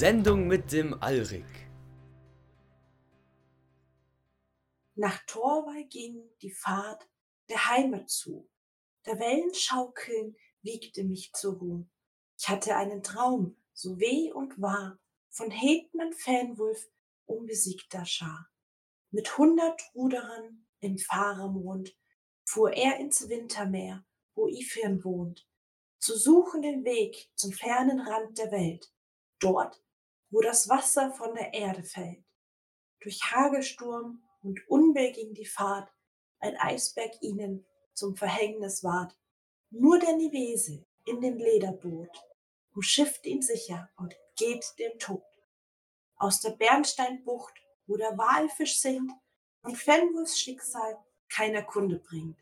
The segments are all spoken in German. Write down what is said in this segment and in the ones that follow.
Sendung mit dem Alrik. Nach Torwall ging die Fahrt der Heimat zu. Der Wellenschaukeln wiegte mich zur Ruhe. Ich hatte einen Traum, so weh und wahr, von Hetman Fenwulf unbesiegter Schar. Mit hundert Ruderern im Fahrermond fuhr er ins Wintermeer, wo Ifirn wohnt, zu suchen den Weg zum fernen Rand der Welt, dort, wo das Wasser von der Erde fällt. Durch Hagelsturm und Unwehr ging die Fahrt, ein Eisberg ihnen zum Verhängnis ward. Nur der Nivese in dem Lederboot umschifft ihn sicher und geht dem Tod. Aus der Bernsteinbucht, wo der Walfisch singt, und Fenwurs Schicksal keiner Kunde bringt.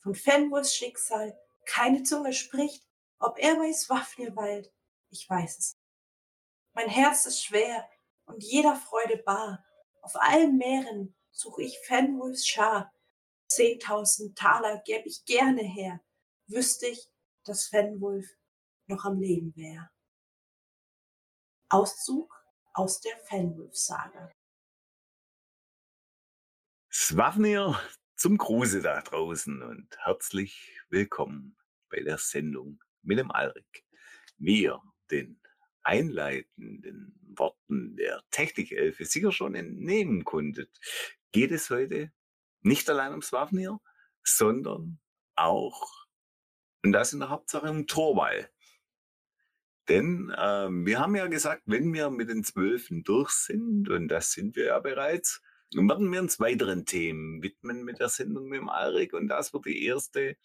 Von Fenwurs Schicksal keine Zunge spricht, ob er bei Swafnir weilt, ich weiß es. Mein Herz ist schwer und jeder Freude bar. Auf allen Meeren such ich Fenwulfs Schar. Zehntausend Taler gäb ich gerne her, wüsste ich, dass Fenwulf noch am Leben wär. Auszug aus der Fenwulf-Saga. Swafnir zum Gruße da draußen und herzlich willkommen bei der Sendung mit dem Alrik. Wir, den einleitenden Worten der Technikelfe sicher schon entnehmen konntet, geht es heute nicht allein ums Swafnir, sondern auch, und das in der Hauptsache um Torwall. Denn äh, wir haben ja gesagt, wenn wir mit den Zwölfen durch sind, und das sind wir ja bereits, dann werden wir uns weiteren Themen widmen mit der Sendung mit dem Alrik. Und das wird die erste,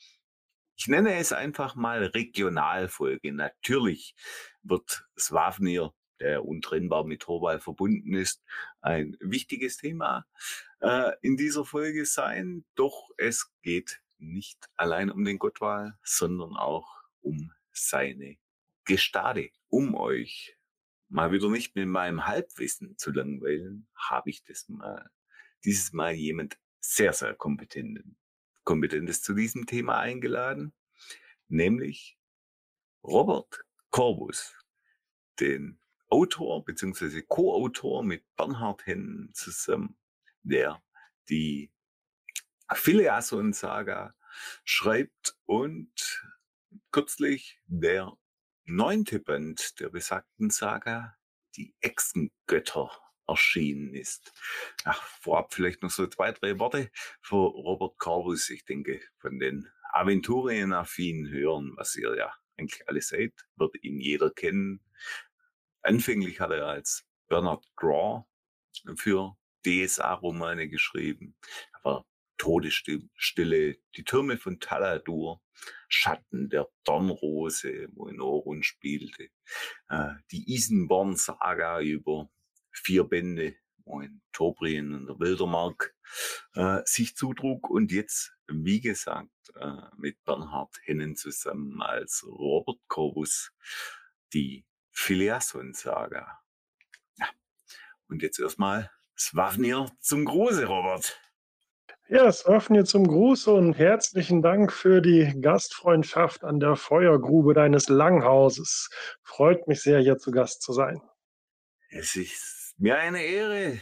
ich nenne es einfach mal Regionalfolge. Natürlich wird Swafnir, der untrennbar mit Torwall verbunden ist, ein wichtiges Thema äh, in dieser Folge sein. Doch es geht nicht allein um den Gottwal, sondern auch um seine Gestade. Um euch mal wieder nicht mit meinem Halbwissen zu langweilen, habe ich das mal, dieses Mal jemand sehr, sehr kompetenten, kompetentes zu diesem Thema eingeladen, nämlich Robert Corbus, den Autor bzw. Co-Autor mit Bernhard Hennen zusammen, der die Phileason-Saga schreibt und kürzlich der neunte Band der besagten Saga, die Echsengötter, erschienen ist. Ach, vorab vielleicht noch so zwei, drei Worte für Robert Corbus. Ich denke, von den Aventurien-affinen Hören, was ihr ja eigentlich alle seid, wird ihn jeder kennen. Anfänglich hat er als Bernard Graw für DSA-Romane geschrieben. Aber Todesstille, die Türme von Taladur, Schatten der Dornrose, wo in Orun spielte, äh, die Isenborn-Saga über vier Bände, wo in Tobrien und der Wildermark äh, sich zutrug und jetzt, wie gesagt, äh, mit Bernhard Hennen zusammen als Robert Corvus die Phileason-Saga. Ja. Und jetzt erstmal Swafnir zum Gruße, Robert. Ja, hier zum Gruß und herzlichen Dank für die Gastfreundschaft an der Feuergrube deines Langhauses. Freut mich sehr, hier zu Gast zu sein. Es ist mir eine Ehre,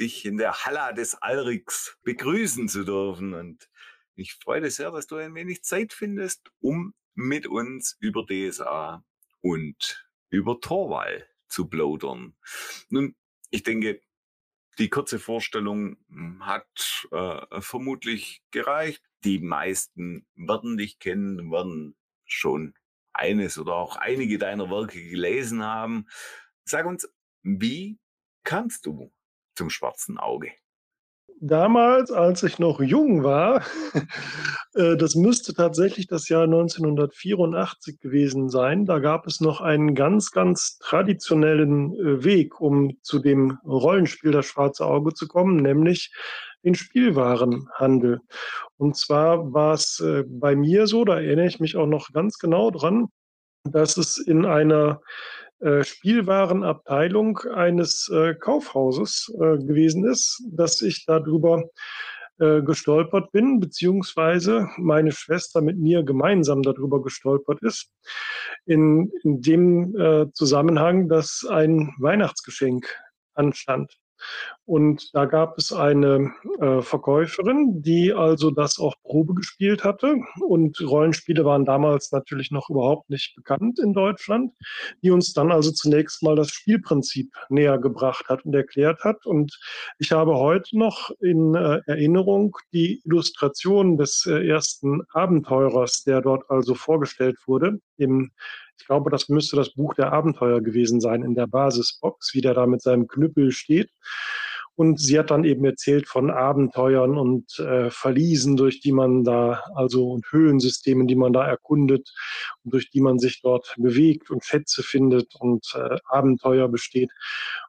dich in der Halla des Alriks begrüßen zu dürfen. Und ich freue mich sehr, dass du ein wenig Zeit findest, um mit uns über DSA und über Torwall zu plaudern. Nun, ich denke, die kurze Vorstellung hm, hat äh, vermutlich gereicht. Die meisten werden dich kennen, werden schon eines oder auch einige deiner Werke gelesen haben. Sag uns, wie kamst du zum schwarzen Auge? damals, als ich noch jung war, äh, das müsste tatsächlich das Jahr 1984 gewesen sein. Da gab es noch einen ganz, ganz traditionellen äh, Weg, um zu dem Rollenspiel Das Schwarze Auge zu kommen, nämlich den Spielwarenhandel. Und zwar war es äh, bei mir so, da erinnere ich mich auch noch ganz genau dran, dass es in einer Spielwarenabteilung eines äh, Kaufhauses äh, gewesen ist, dass ich darüber äh, gestolpert bin, beziehungsweise meine Schwester mit mir gemeinsam darüber gestolpert ist. In, in dem äh, Zusammenhang, dass ein Weihnachtsgeschenk anstand. Und da gab es eine äh, Verkäuferin, die also das auch Probe gespielt hatte. Und Rollenspiele waren damals natürlich noch überhaupt nicht bekannt in Deutschland, die uns dann also zunächst mal das Spielprinzip näher gebracht hat und erklärt hat. Und ich habe heute noch in äh, Erinnerung die Illustration des äh, ersten Abenteurers, der dort also vorgestellt wurde, im ich glaube, das müsste das Buch der Abenteuer gewesen sein in der Basisbox, wie der da mit seinem Knüppel steht. Und sie hat dann eben erzählt von Abenteuern und äh, Verliesen, durch die man da, also und Höhlensystemen, die man da erkundet und durch die man sich dort bewegt und Schätze findet und äh, Abenteuer besteht.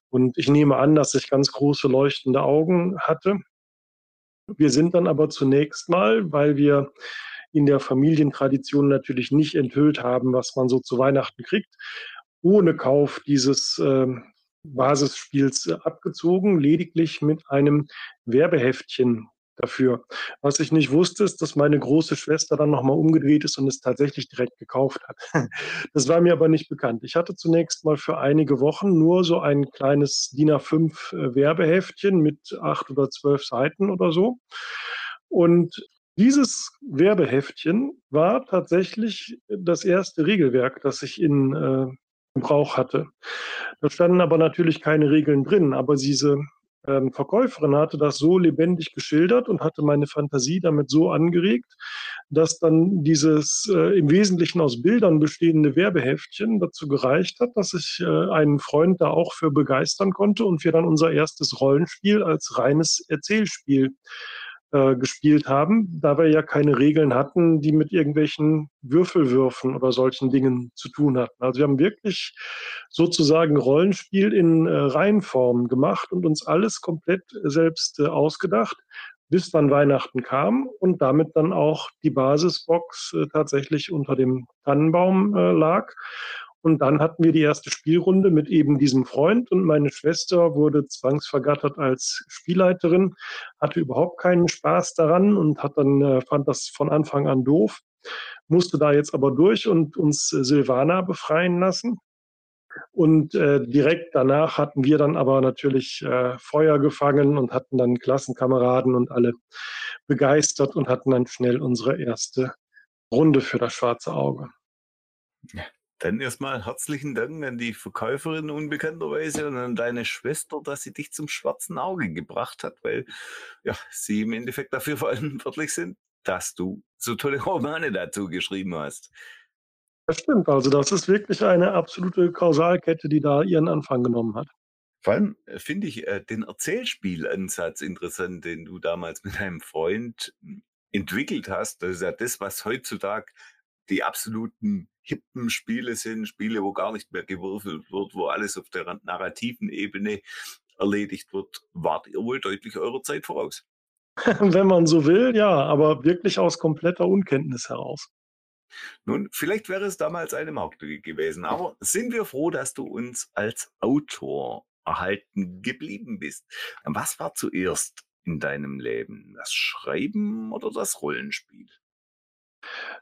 Und ich nehme an, dass ich ganz große leuchtende Augen hatte. Wir sind dann aber zunächst mal, weil wir in der Familientradition natürlich nicht enthüllt haben, was man so zu Weihnachten kriegt, ohne Kauf dieses äh, Basisspiels abgezogen, lediglich mit einem Werbeheftchen dafür. Was ich nicht wusste, ist, dass meine große Schwester dann nochmal umgedreht ist und es tatsächlich direkt gekauft hat. Das war mir aber nicht bekannt. Ich hatte zunächst mal für einige Wochen nur so ein kleines DIN A5 äh, Werbeheftchen mit acht oder zwölf Seiten oder so. Und dieses Werbeheftchen war tatsächlich das erste Regelwerk, das ich in äh, Gebrauch hatte. Da standen aber natürlich keine Regeln drin, aber diese ähm, Verkäuferin hatte das so lebendig geschildert und hatte meine Fantasie damit so angeregt, dass dann dieses äh, im Wesentlichen aus Bildern bestehende Werbeheftchen dazu gereicht hat, dass ich äh, einen Freund da auch für begeistern konnte und wir dann unser erstes Rollenspiel als reines Erzählspiel äh, gespielt haben, da wir ja keine Regeln hatten, die mit irgendwelchen Würfelwürfen oder solchen Dingen zu tun hatten. Also wir haben wirklich sozusagen Rollenspiel in äh, Reihenform gemacht und uns alles komplett selbst äh, ausgedacht, bis dann Weihnachten kam und damit dann auch die Basisbox äh, tatsächlich unter dem Tannenbaum äh, lag. Und dann hatten wir die erste Spielrunde mit eben diesem Freund und meine Schwester wurde zwangsvergattert als Spielleiterin, hatte überhaupt keinen Spaß daran und hat dann, äh, fand das von Anfang an doof, musste da jetzt aber durch und uns äh, Silvana befreien lassen. Und äh, direkt danach hatten wir dann aber natürlich äh, Feuer gefangen und hatten dann Klassenkameraden und alle begeistert und hatten dann schnell unsere erste Runde für das schwarze Auge. Dann erstmal herzlichen Dank an die Verkäuferin unbekannterweise und an deine Schwester, dass sie dich zum schwarzen Auge gebracht hat, weil ja, sie im Endeffekt dafür verantwortlich sind, dass du so tolle Romane dazu geschrieben hast. Das stimmt, also das ist wirklich eine absolute Kausalkette, die da ihren Anfang genommen hat. Vor allem äh, finde ich äh, den Erzählspielansatz interessant, den du damals mit deinem Freund hm, entwickelt hast. Das ist ja das, was heutzutage die absoluten hippen Spiele sind, Spiele, wo gar nicht mehr gewürfelt wird, wo alles auf der narrativen Ebene erledigt wird, wart ihr wohl deutlich eurer Zeit voraus. Wenn man so will, ja, aber wirklich aus kompletter Unkenntnis heraus. Nun, vielleicht wäre es damals eine Marktlücke gewesen, aber sind wir froh, dass du uns als Autor erhalten geblieben bist. Was war zuerst in deinem Leben? Das Schreiben oder das Rollenspiel?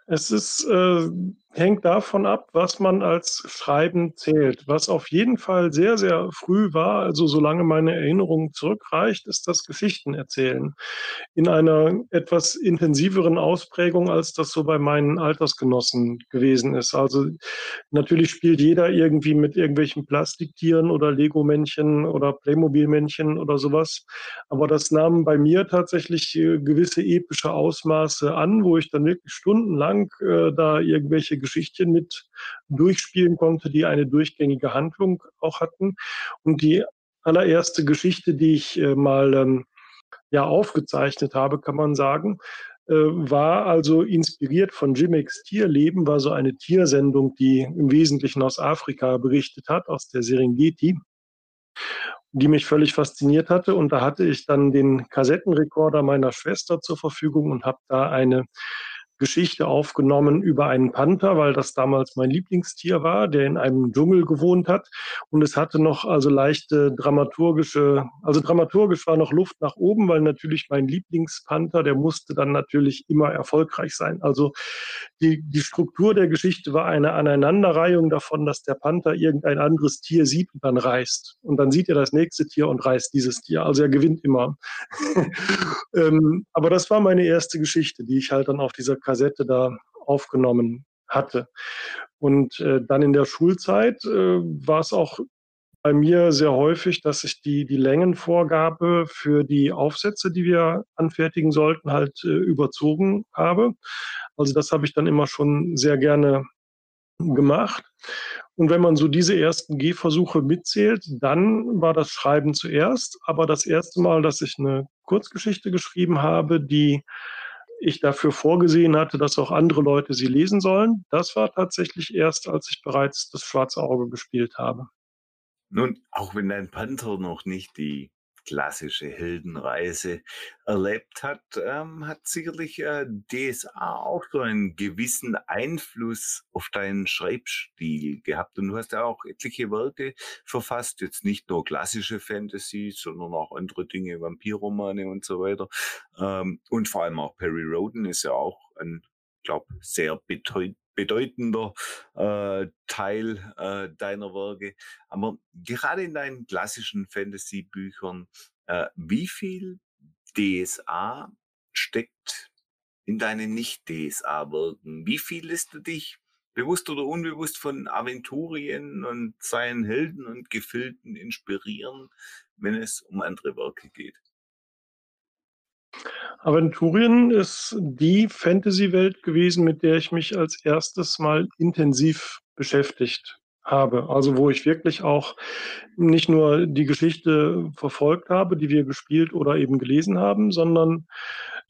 Es ist, äh, hängt davon ab, was man als Schreiben zählt. Was auf jeden Fall sehr, sehr früh war, also solange meine Erinnerung zurückreicht, ist das Geschichtenerzählen. In einer etwas intensiveren Ausprägung, als das so bei meinen Altersgenossen gewesen ist. Also natürlich spielt jeder irgendwie mit irgendwelchen Plastiktieren oder Lego-Männchen oder Playmobil-Männchen oder sowas. Aber das nahm bei mir tatsächlich äh, gewisse epische Ausmaße an, wo ich dann wirklich stundenlang äh, da irgendwelche Geschichten mit durchspielen konnte, die eine durchgängige Handlung auch hatten. Und die allererste Geschichte, die ich äh, mal ähm, ja aufgezeichnet habe, kann man sagen, äh, war also inspiriert von Jimmy's Tierleben, war so eine Tiersendung, die im Wesentlichen aus Afrika berichtet hat, aus der Serengeti, die mich völlig fasziniert hatte. Und da hatte ich dann den Kassettenrekorder meiner Schwester zur Verfügung und habe da eine Geschichte aufgenommen über einen Panther, weil das damals mein Lieblingstier war, der in einem Dschungel gewohnt hat. Und es hatte noch also leichte dramaturgische, also dramaturgisch war noch Luft nach oben, weil natürlich mein Lieblingspanther, der musste dann natürlich immer erfolgreich sein. Also die, die Struktur der Geschichte war eine Aneinanderreihung davon, dass der Panther irgendein anderes Tier sieht und dann reißt. Und dann sieht er das nächste Tier und reißt dieses Tier. Also er gewinnt immer. ähm, aber das war meine erste Geschichte, die ich halt dann auf dieser Kassette da aufgenommen hatte. Und äh, dann in der Schulzeit äh, war es auch bei mir sehr häufig, dass ich die, die Längenvorgabe für die Aufsätze, die wir anfertigen sollten, halt äh, überzogen habe. Also das habe ich dann immer schon sehr gerne gemacht. Und wenn man so diese ersten Gehversuche mitzählt, dann war das Schreiben zuerst. Aber das erste Mal, dass ich eine Kurzgeschichte geschrieben habe, die ich dafür vorgesehen hatte, dass auch andere Leute sie lesen sollen, das war tatsächlich erst, als ich bereits das Schwarze Auge gespielt habe. Nun, auch wenn dein Panther noch nicht die klassische Heldenreise erlebt hat, ähm, hat sicherlich äh, DSA auch so einen gewissen Einfluss auf deinen Schreibstil gehabt. Und du hast ja auch etliche Werke verfasst, jetzt nicht nur klassische Fantasy, sondern auch andere Dinge, Vampirromane und so weiter. Ähm, und vor allem auch Perry Roden ist ja auch ein, glaube sehr bedeutend bedeutender äh, Teil äh, deiner Werke. Aber gerade in deinen klassischen Fantasy-Büchern, äh, wie viel DSA steckt in deinen Nicht-DSA-Werken? Wie viel lässt du dich bewusst oder unbewusst von Aventurien und seinen Helden und Gefilden inspirieren, wenn es um andere Werke geht? Aventurien ist die Fantasy-Welt gewesen, mit der ich mich als erstes mal intensiv beschäftigt habe. Also wo ich wirklich auch nicht nur die Geschichte verfolgt habe, die wir gespielt oder eben gelesen haben, sondern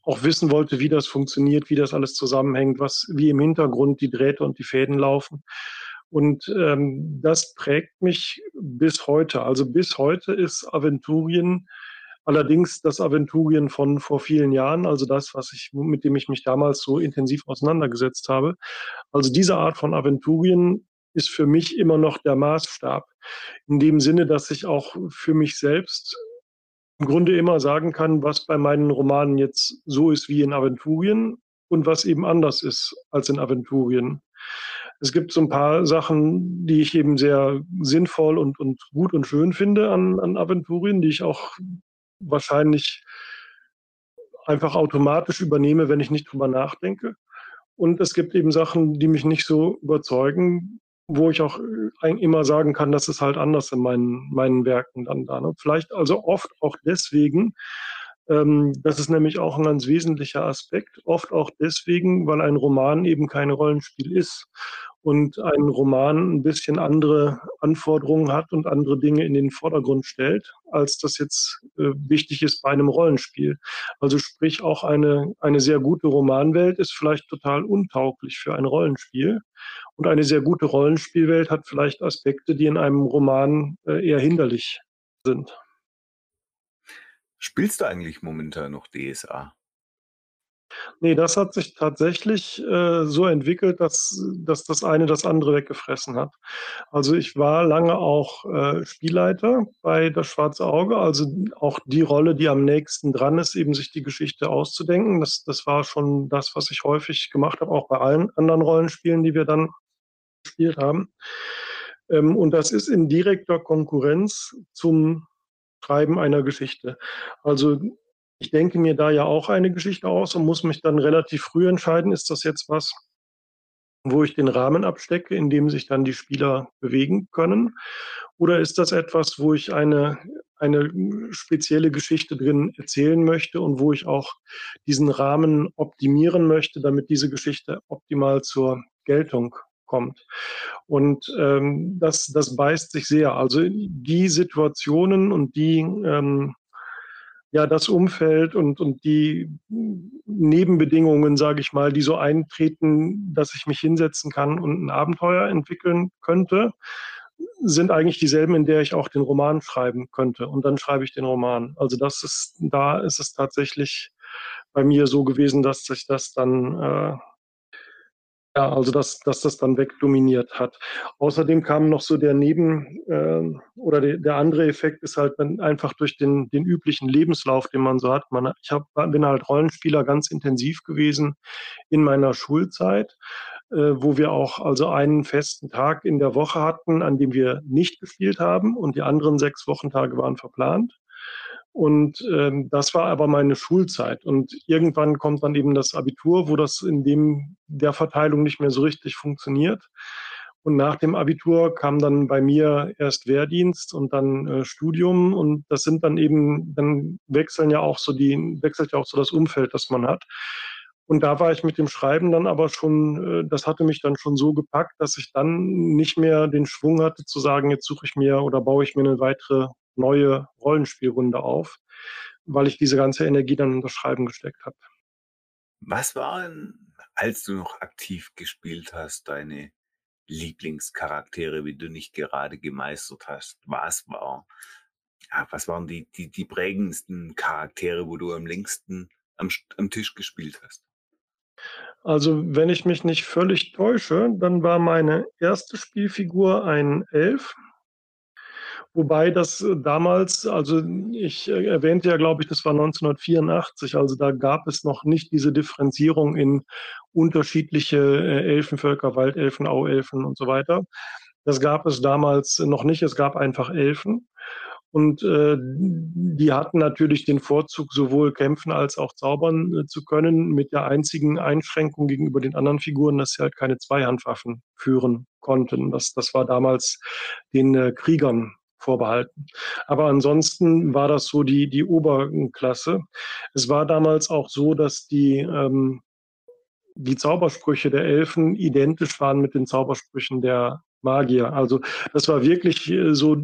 auch wissen wollte, wie das funktioniert, wie das alles zusammenhängt, was wie im Hintergrund die Drähte und die Fäden laufen. Und ähm, das prägt mich bis heute. Also bis heute ist Aventurien Allerdings das Aventurien von vor vielen Jahren, also das, was ich, mit dem ich mich damals so intensiv auseinandergesetzt habe. Also diese Art von Aventurien ist für mich immer noch der Maßstab. In dem Sinne, dass ich auch für mich selbst im Grunde immer sagen kann, was bei meinen Romanen jetzt so ist wie in Aventurien und was eben anders ist als in Aventurien. Es gibt so ein paar Sachen, die ich eben sehr sinnvoll und, und gut und schön finde an, an Aventurien, die ich auch wahrscheinlich einfach automatisch übernehme, wenn ich nicht drüber nachdenke. Und es gibt eben Sachen, die mich nicht so überzeugen, wo ich auch äh, immer sagen kann, das ist halt anders in meinen, meinen Werken dann da. Ne? Vielleicht also oft auch deswegen, das ist nämlich auch ein ganz wesentlicher Aspekt, oft auch deswegen, weil ein Roman eben kein Rollenspiel ist und ein Roman ein bisschen andere Anforderungen hat und andere Dinge in den Vordergrund stellt, als das jetzt äh, wichtig ist bei einem Rollenspiel. Also sprich, auch eine, eine sehr gute Romanwelt ist vielleicht total untauglich für ein Rollenspiel. Und eine sehr gute Rollenspielwelt hat vielleicht Aspekte, die in einem Roman äh, eher hinderlich sind. Spielst du eigentlich momentan noch DSA? Nee, das hat sich tatsächlich äh, so entwickelt, dass, dass das eine das andere weggefressen hat. Also ich war lange auch äh, Spielleiter bei Das Schwarze Auge, also auch die Rolle, die am nächsten dran ist, eben sich die Geschichte auszudenken. Das, das war schon das, was ich häufig gemacht habe, auch bei allen anderen Rollenspielen, die wir dann gespielt haben. Ähm, und das ist in direkter Konkurrenz zum Schreiben einer Geschichte. Also ich denke mir da ja auch eine Geschichte aus und muss mich dann relativ früh entscheiden, ist das jetzt was, wo ich den Rahmen abstecke, in dem sich dann die Spieler bewegen können? Oder ist das etwas, wo ich eine, eine spezielle Geschichte drin erzählen möchte und wo ich auch diesen Rahmen optimieren möchte, damit diese Geschichte optimal zur Geltung kommt. Und ähm, das, das beißt sich sehr. Also die Situationen und die ähm, ja das Umfeld und, und die Nebenbedingungen, sage ich mal, die so eintreten, dass ich mich hinsetzen kann und ein Abenteuer entwickeln könnte, sind eigentlich dieselben, in der ich auch den Roman schreiben könnte. Und dann schreibe ich den Roman. Also das ist, da ist es tatsächlich bei mir so gewesen, dass sich das dann äh, Ja, also dass, dass das dann wegdominiert hat. Außerdem kam noch so der Neben- äh, oder der, der andere Effekt ist halt dann einfach durch den, den üblichen Lebenslauf, den man so hat. Man, ich hab, bin halt Rollenspieler ganz intensiv gewesen in meiner Schulzeit, äh, wo wir auch also einen festen Tag in der Woche hatten, an dem wir nicht gespielt haben und die anderen sechs Wochentage waren verplant. Und ähm, das war aber meine Schulzeit. Und irgendwann kommt dann eben das Abitur, wo das in dem der Verteilung nicht mehr so richtig funktioniert. Und nach dem Abitur kam dann bei mir erst Wehrdienst und dann äh, Studium. Und das sind dann eben, dann wechseln ja auch so die, wechselt ja auch so das Umfeld, das man hat. Und da war ich mit dem Schreiben dann aber schon, äh, das hatte mich dann schon so gepackt, dass ich dann nicht mehr den Schwung hatte zu sagen, jetzt suche ich mir oder baue ich mir eine weitere neue Rollenspielrunde auf, weil ich diese ganze Energie dann in das Schreiben gesteckt habe. Was waren, als du noch aktiv gespielt hast, deine Lieblingscharaktere, wie du nicht gerade gemeistert hast? Was war, ja, was waren die, die, die prägendsten Charaktere, wo du am längsten am, am Tisch gespielt hast? Also, wenn ich mich nicht völlig täusche, dann war meine erste Spielfigur ein Elf, Wobei das äh, damals, also ich äh, erwähnte ja, glaube ich, das war 1984, also da gab es noch nicht diese Differenzierung in unterschiedliche äh, Elfenvölker, Waldelfen, Auelfen und so weiter. Das gab es damals noch nicht, es gab einfach Elfen. Und äh, die hatten natürlich den Vorzug, sowohl kämpfen als auch zaubern äh, zu können, mit der einzigen Einschränkung gegenüber den anderen Figuren, dass sie halt keine Zweihandwaffen führen konnten. Das, das war damals den äh, Kriegern vorbehalten. Aber ansonsten war das so die, die Oberklasse. Es war damals auch so, dass die, ähm, die Zaubersprüche der Elfen identisch waren mit den Zaubersprüchen der Magier. Also das war wirklich äh, so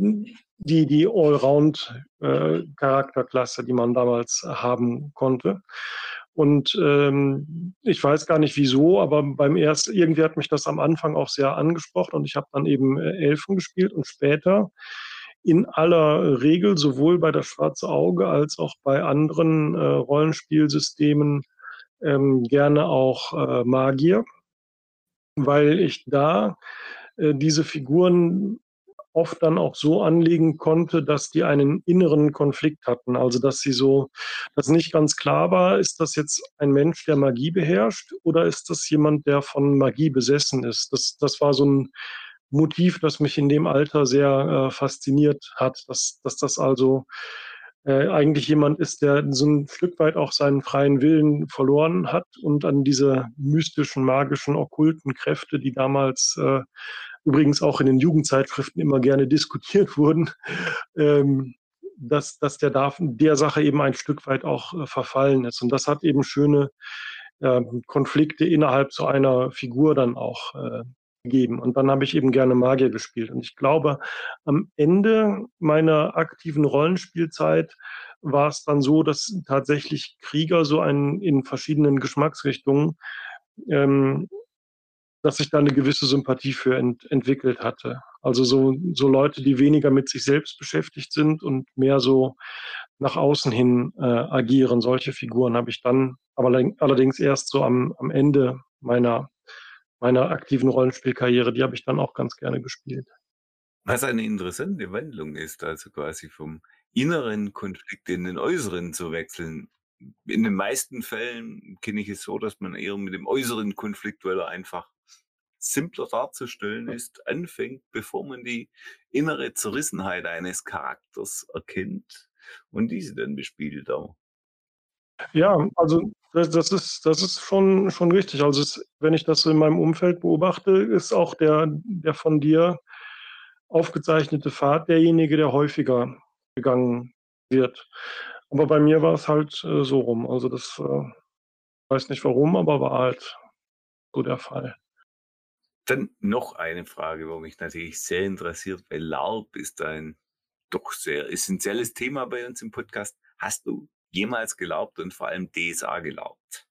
die, die Allround-Charakterklasse, äh, die man damals haben konnte. Und ähm, ich weiß gar nicht wieso, aber beim ersten, irgendwie hat mich das am Anfang auch sehr angesprochen und ich habe dann eben äh, Elfen gespielt und später in aller Regel sowohl bei das Schwarze Auge als auch bei anderen äh, Rollenspielsystemen ähm, gerne auch äh, Magier, weil ich da äh, diese Figuren oft dann auch so anlegen konnte, dass die einen inneren Konflikt hatten. Also dass sie so, dass nicht ganz klar war, ist das jetzt ein Mensch, der Magie beherrscht oder ist das jemand, der von Magie besessen ist. Das, das war so ein Motiv, das mich in dem Alter sehr äh, fasziniert hat, dass, dass das also äh, eigentlich jemand ist, der so ein Stück weit auch seinen freien Willen verloren hat und an diese mystischen, magischen, okkulten Kräfte, die damals äh, übrigens auch in den Jugendzeitschriften immer gerne diskutiert wurden, ähm, dass, dass der darf, der Sache eben ein Stück weit auch äh, verfallen ist. Und das hat eben schöne äh, Konflikte innerhalb so einer Figur dann auch äh, gegeben. Und dann habe ich eben gerne Magier gespielt. Und ich glaube, am Ende meiner aktiven Rollenspielzeit war es dann so, dass tatsächlich Krieger so ein, in verschiedenen Geschmacksrichtungen, ähm, dass ich da eine gewisse Sympathie für ent, entwickelt hatte. Also so, so Leute, die weniger mit sich selbst beschäftigt sind und mehr so nach außen hin äh, agieren. Solche Figuren habe ich dann aber allerdings erst so am, am Ende meiner meiner aktiven Rollenspielkarriere, die habe ich dann auch ganz gerne gespielt. Was eine interessante Wandlung ist, also quasi vom inneren Konflikt in den äußeren zu wechseln. In den meisten Fällen kenne ich es so, dass man eher mit dem äußeren Konflikt, weil er einfach simpler darzustellen ist, anfängt, bevor man die innere Zerrissenheit eines Charakters erkennt und diese dann bespielt auch. Ja, also das, das, ist, das ist schon, schon richtig. Also es, wenn ich das in meinem Umfeld beobachte, ist auch der, der von dir aufgezeichnete Pfad derjenige, der häufiger gegangen wird. Aber bei mir war es halt äh, so rum. Also das äh, weiß nicht warum, aber war halt so der Fall. Dann noch eine Frage, wo mich natürlich sehr interessiert, weil LARP ist ein doch sehr essentielles Thema bei uns im Podcast. Hast du jemals gelaubt und vor allem DSA gelaubt?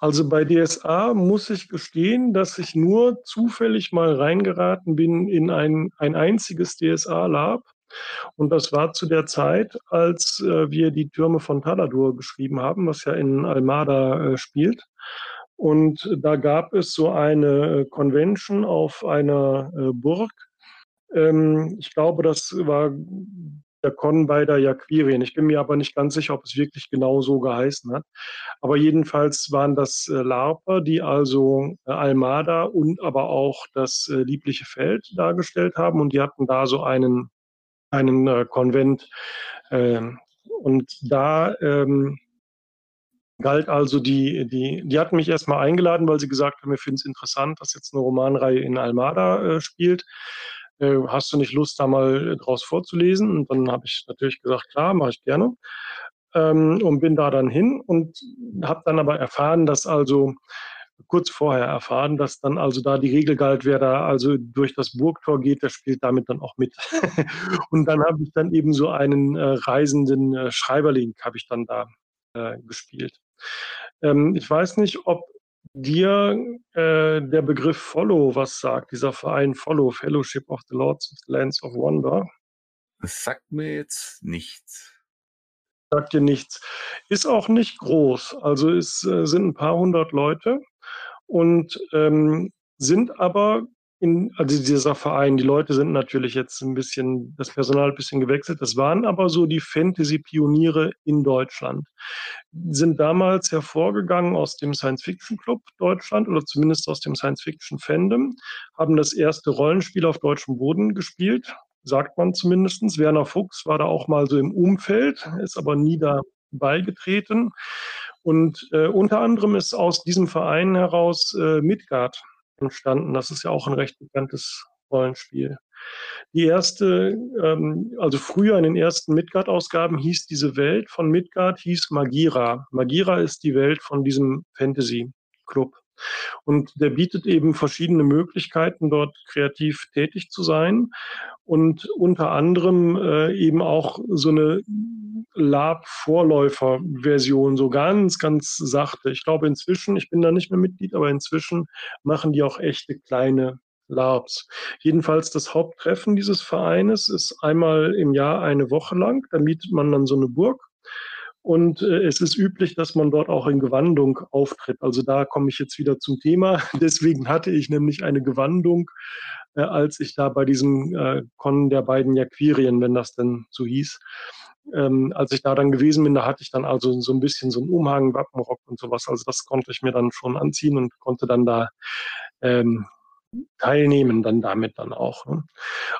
Also bei DSA muss ich gestehen, dass ich nur zufällig mal reingeraten bin in ein, ein einziges DSA-Lab. Und das war zu der Zeit, als äh, wir die Türme von Taladur geschrieben haben, was ja in Almada äh, spielt. Und da gab es so eine Convention auf einer äh, Burg. Ähm, ich glaube, das war der Con bei der Jaquirien. Ich bin mir aber nicht ganz sicher, ob es wirklich genau so geheißen hat. Aber jedenfalls waren das äh, Larper, die also äh, Almada und aber auch das äh, liebliche Feld dargestellt haben. Und die hatten da so einen, einen äh, Konvent. Ähm, und da ähm, galt also die, die, die hatten mich erstmal eingeladen, weil sie gesagt haben, wir finden es interessant, dass jetzt eine Romanreihe in Almada äh, spielt. Äh, hast du nicht Lust, da mal draus vorzulesen? Und dann habe ich natürlich gesagt, klar, mache ich gerne. Ähm, und bin da dann hin und habe dann aber erfahren, dass also kurz vorher erfahren, dass dann also da die Regel galt, wer da also durch das Burgtor geht, der spielt damit dann auch mit. und dann habe ich dann eben so einen äh, reisenden äh, Schreiberling habe ich dann da äh, gespielt. Ähm, ich weiß nicht, ob dir äh, der Begriff Follow was sagt, dieser Verein Follow, Fellowship of the Lords of the Lands of Wonder? Das sagt mir jetzt nichts. Sagt dir nichts. Ist auch nicht groß. Also es äh, sind ein paar hundert Leute und ähm, sind aber in, also dieser Verein, die Leute sind natürlich jetzt ein bisschen, das Personal ein bisschen gewechselt. Das waren aber so die Fantasy-Pioniere in Deutschland. Sind damals hervorgegangen aus dem Science-Fiction-Club Deutschland oder zumindest aus dem Science-Fiction-Fandom, haben das erste Rollenspiel auf deutschem Boden gespielt, sagt man zumindestens. Werner Fuchs war da auch mal so im Umfeld, ist aber nie da beigetreten. Und äh, unter anderem ist aus diesem Verein heraus äh, Midgard entstanden. Das ist ja auch ein recht bekanntes Rollenspiel. Die erste, ähm, also früher in den ersten Midgard-Ausgaben hieß diese Welt von Midgard, hieß Magira. Magira ist die Welt von diesem Fantasy-Club. Und der bietet eben verschiedene Möglichkeiten, dort kreativ tätig zu sein und unter anderem äh, eben auch so eine Lab-Vorläufer-Version, so ganz, ganz sachte. Ich glaube inzwischen, ich bin da nicht mehr Mitglied, aber inzwischen machen die auch echte kleine Labs. Jedenfalls das Haupttreffen dieses Vereines ist einmal im Jahr eine Woche lang. Da mietet man dann so eine Burg und äh, es ist üblich, dass man dort auch in Gewandung auftritt. Also da komme ich jetzt wieder zum Thema. Deswegen hatte ich nämlich eine Gewandung, äh, als ich da bei diesem äh, Con der beiden Jaquirien, wenn das denn so hieß, ähm, als ich da dann gewesen bin, da hatte ich dann also so ein bisschen so einen Umhang, Wappenrock und sowas. Also das konnte ich mir dann schon anziehen und konnte dann da ähm, teilnehmen dann damit dann auch. Ne?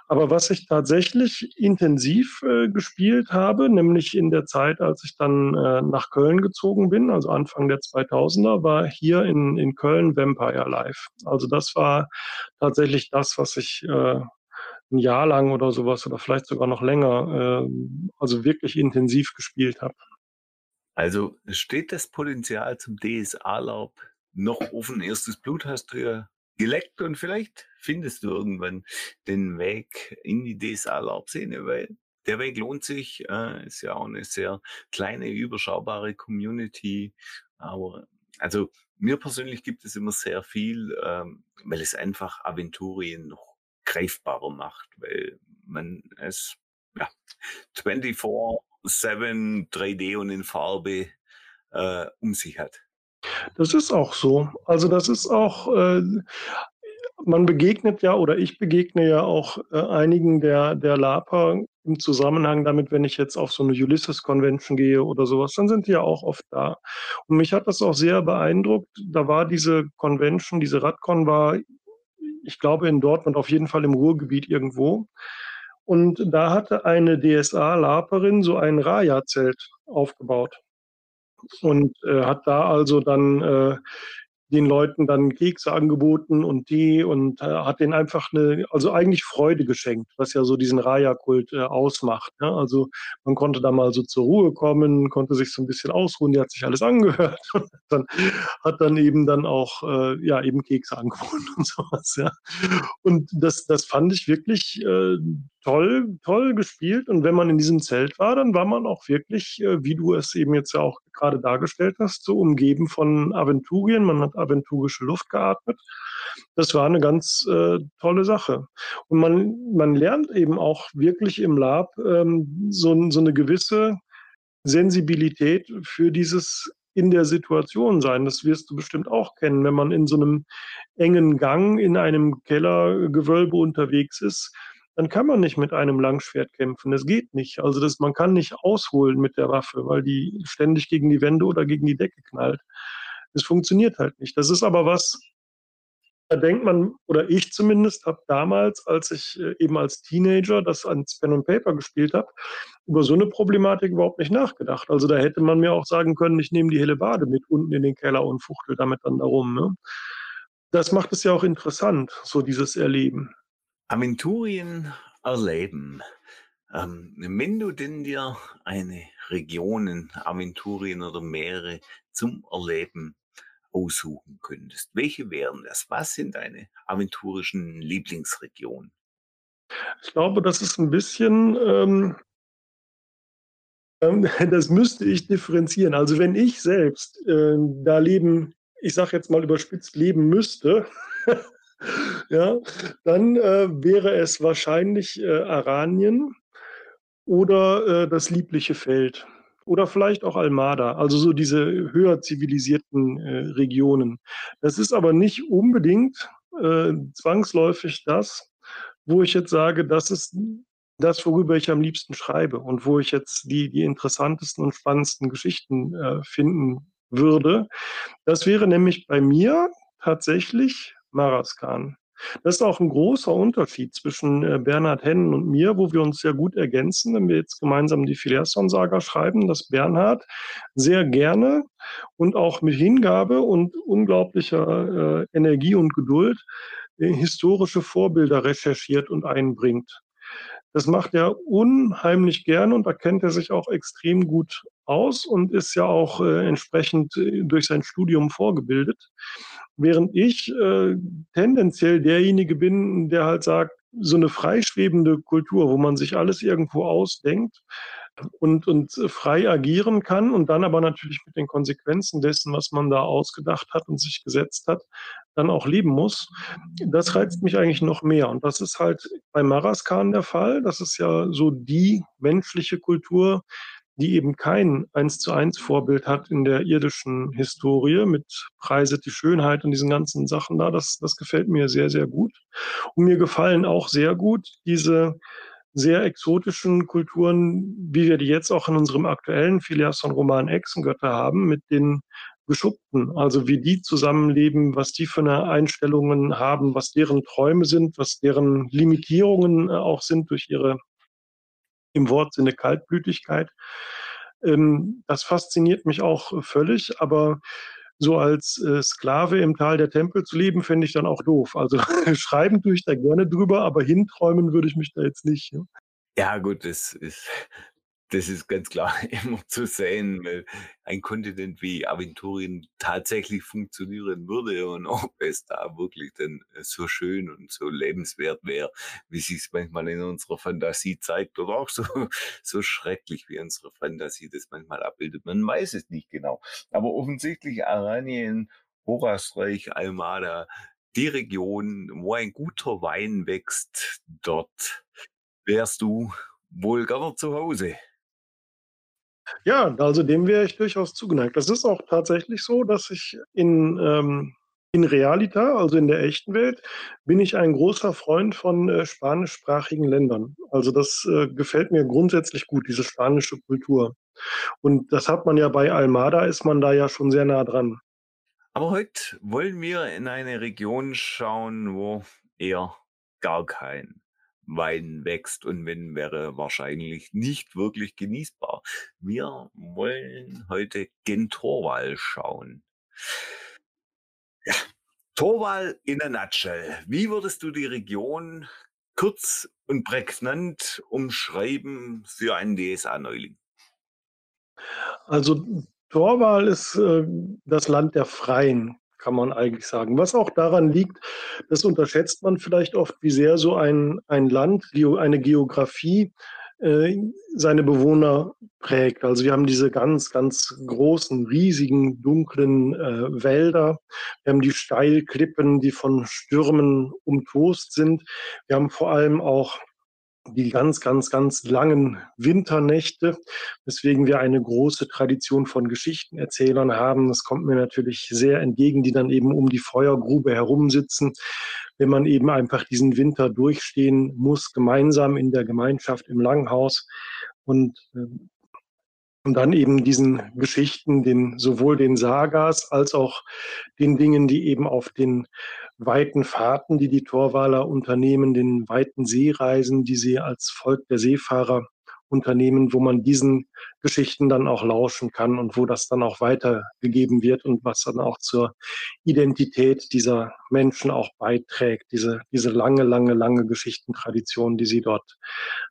Aber was ich tatsächlich intensiv äh, gespielt habe, nämlich in der Zeit, als ich dann äh, nach Köln gezogen bin, also Anfang der 2000er, war hier in, in Köln Vampire Live. Also das war tatsächlich das, was ich äh, ein Jahr lang oder sowas oder vielleicht sogar noch länger, äh, also wirklich intensiv gespielt habe. Also steht das Potenzial zum DSA-Laub noch offen? Erstes Blut hast du ja geleckt und vielleicht findest du irgendwann den Weg in die DSA-Laubszene, weil der Weg lohnt sich, äh, ist ja auch eine sehr kleine, überschaubare Community, aber also mir persönlich gibt es immer sehr viel, ähm, weil es einfach Aventurien noch greifbarer macht, weil man es ja, 24-7 3D und in Farbe äh, um sich hat. Das ist auch so. Also das ist auch, äh, man begegnet ja oder ich begegne ja auch äh, einigen der, der Laper im Zusammenhang damit, wenn ich jetzt auf so eine Ulysses Convention gehe oder sowas, dann sind die ja auch oft da. Und mich hat das auch sehr beeindruckt. Da war diese Convention, diese Radcon war, ich glaube, in Dortmund auf jeden Fall im Ruhrgebiet irgendwo. Und da hatte eine DSA-Laperin so ein Raya-Zelt aufgebaut und äh, hat da also dann äh, den Leuten dann Kekse angeboten und die und äh, hat denen einfach eine, also eigentlich Freude geschenkt, was ja so diesen Raya-Kult äh, ausmacht. Ne? Also man konnte da mal so zur Ruhe kommen, konnte sich so ein bisschen ausruhen, die hat sich alles angehört und dann hat dann eben dann auch äh, ja eben Kekse angeboten und sowas. Ja. Und das, das fand ich wirklich äh, toll, toll gespielt. Und wenn man in diesem Zelt war, dann war man auch wirklich, äh, wie du es eben jetzt ja auch gerade dargestellt hast, so umgeben von Aventurien. Man hat aventurische Luft geatmet. Das war eine ganz äh, tolle Sache. Und man, man lernt eben auch wirklich im Lab ähm, so, so eine gewisse Sensibilität für dieses in der Situation sein. Das wirst du bestimmt auch kennen, wenn man in so einem engen Gang in einem Kellergewölbe unterwegs ist, dann kann man nicht mit einem Langschwert kämpfen. Das geht nicht. Also das, man kann nicht ausholen mit der Waffe, weil die ständig gegen die Wände oder gegen die Decke knallt. Das funktioniert halt nicht. Das ist aber was, da denkt man, oder ich zumindest, habe damals, als ich äh, eben als Teenager das ans Pen und Paper gespielt habe, über so eine Problematik überhaupt nicht nachgedacht. Also da hätte man mir auch sagen können, ich nehme die helle Bade mit unten in den Keller und fuchtel damit dann darum. Ne? Das macht es ja auch interessant, so dieses Erleben. Aventurien erleben. Ähm, wenn du denn dir eine Region in Aventurien oder mehrere zum Erleben aussuchen könntest, welche wären das? Was sind deine aventurischen Lieblingsregionen? Ich glaube, das ist ein bisschen, ähm, ähm das müsste ich differenzieren. Also wenn ich selbst äh, da leben, ich sage jetzt mal überspitzt, leben müsste, ja, dann äh, wäre es wahrscheinlich äh, Aranien oder äh, das liebliche Feld oder vielleicht auch Almada, also so diese höher zivilisierten äh, Regionen. Das ist aber nicht unbedingt äh, zwangsläufig das, wo ich jetzt sage, das ist das, worüber ich am liebsten schreibe und wo ich jetzt die, die interessantesten und spannendsten Geschichten äh, finden würde. Das wäre nämlich bei mir tatsächlich Maraskan. Das ist auch ein großer Unterschied zwischen äh, Bernhard Hennen und mir, wo wir uns sehr gut ergänzen, wenn wir jetzt gemeinsam die Phileason-Saga schreiben, dass Bernhard sehr gerne und auch mit Hingabe und unglaublicher äh, Energie und Geduld äh, historische Vorbilder recherchiert und einbringt. Das macht er unheimlich gern und da kennt er sich auch extrem gut aus und ist ja auch äh, entsprechend äh, durch sein Studium vorgebildet. Während ich äh, tendenziell derjenige bin, der halt sagt, so eine freischwebende Kultur, wo man sich alles irgendwo ausdenkt und, und frei agieren kann und dann aber natürlich mit den Konsequenzen dessen, was man da ausgedacht hat und sich gesetzt hat, dann auch leben muss, das reizt mich eigentlich noch mehr. Und das ist halt bei Maraskan der Fall. Das ist ja so die menschliche Kultur, die eben kein eins zu eins Vorbild hat in der irdischen Historie mit Preiset die Schönheit und diesen ganzen Sachen da. Das, das gefällt mir sehr, sehr gut. Und mir gefallen auch sehr gut diese sehr exotischen Kulturen, wie wir die jetzt auch in unserem aktuellen Phileason-Roman Echsengötter haben, mit den Geschuppten, also wie die zusammenleben, was die für eine Einstellungen haben, was deren Träume sind, was deren Limitierungen äh, auch sind durch ihre im Wortsinne Kaltblütigkeit. Ähm, das fasziniert mich auch völlig, aber so als äh, Sklave im Tal der Tempel zu leben, fände ich dann auch doof. Also schreiben tue ich da gerne drüber, aber hinträumen würde ich mich da jetzt nicht. Ja, ja gut, das ist das ist ganz klar immer zu sehen, weil ein Kontinent wie Aventurien tatsächlich funktionieren würde und ob es da wirklich dann so schön und so lebenswert wäre, wie sich es manchmal in unserer Fantasie zeigt oder auch so, so schrecklich wie unsere Fantasie das manchmal abbildet. Man weiß es nicht genau. Aber offensichtlich Aranien, Horasreich, Almada, die Region, wo ein guter Wein wächst, dort wärst du wohl gerne zu Hause. Ja, also dem wäre ich durchaus zugeneigt. Das ist auch tatsächlich so, dass ich in, ähm, in Realita, also in der echten Welt, bin ich ein großer Freund von äh, spanischsprachigen Ländern. Also das äh, gefällt mir grundsätzlich gut, diese spanische Kultur. Und das hat man ja bei Almada, ist man da ja schon sehr nah dran. Aber heute wollen wir in eine Region schauen, wo eher gar kein Wein wächst und wenn wäre wahrscheinlich nicht wirklich genießbar. Wir wollen heute gen Torwal schauen. Ja, Torwal in a nutshell. Wie würdest du die Region kurz und prägnant umschreiben für einen DSA-Neuling? Also Torwal ist äh, das Land der Freien kann man eigentlich sagen. Was auch daran liegt, das unterschätzt man vielleicht oft, wie sehr so ein, ein Land, eine Geografie äh, seine Bewohner prägt. Also wir haben diese ganz, ganz großen, riesigen, dunklen äh, Wälder. Wir haben die Steilklippen, die von Stürmen umtost sind. Wir haben vor allem auch die ganz, ganz, ganz langen Winternächte, weswegen wir eine große Tradition von Geschichtenerzählern haben. Das kommt mir natürlich sehr entgegen, die dann eben um die Feuergrube herumsitzen, wenn man eben einfach diesen Winter durchstehen muss, gemeinsam in der Gemeinschaft im Langhaus. Und äh, und dann eben diesen Geschichten, den, sowohl den Sagas als auch den Dingen, die eben auf den weiten Fahrten, die die Torwaler unternehmen, den weiten Seereisen, die sie als Volk der Seefahrer Unternehmen, wo man diesen Geschichten dann auch lauschen kann und wo das dann auch weitergegeben wird und was dann auch zur Identität dieser Menschen auch beiträgt, diese, diese lange, lange, lange Geschichtentradition, die sie dort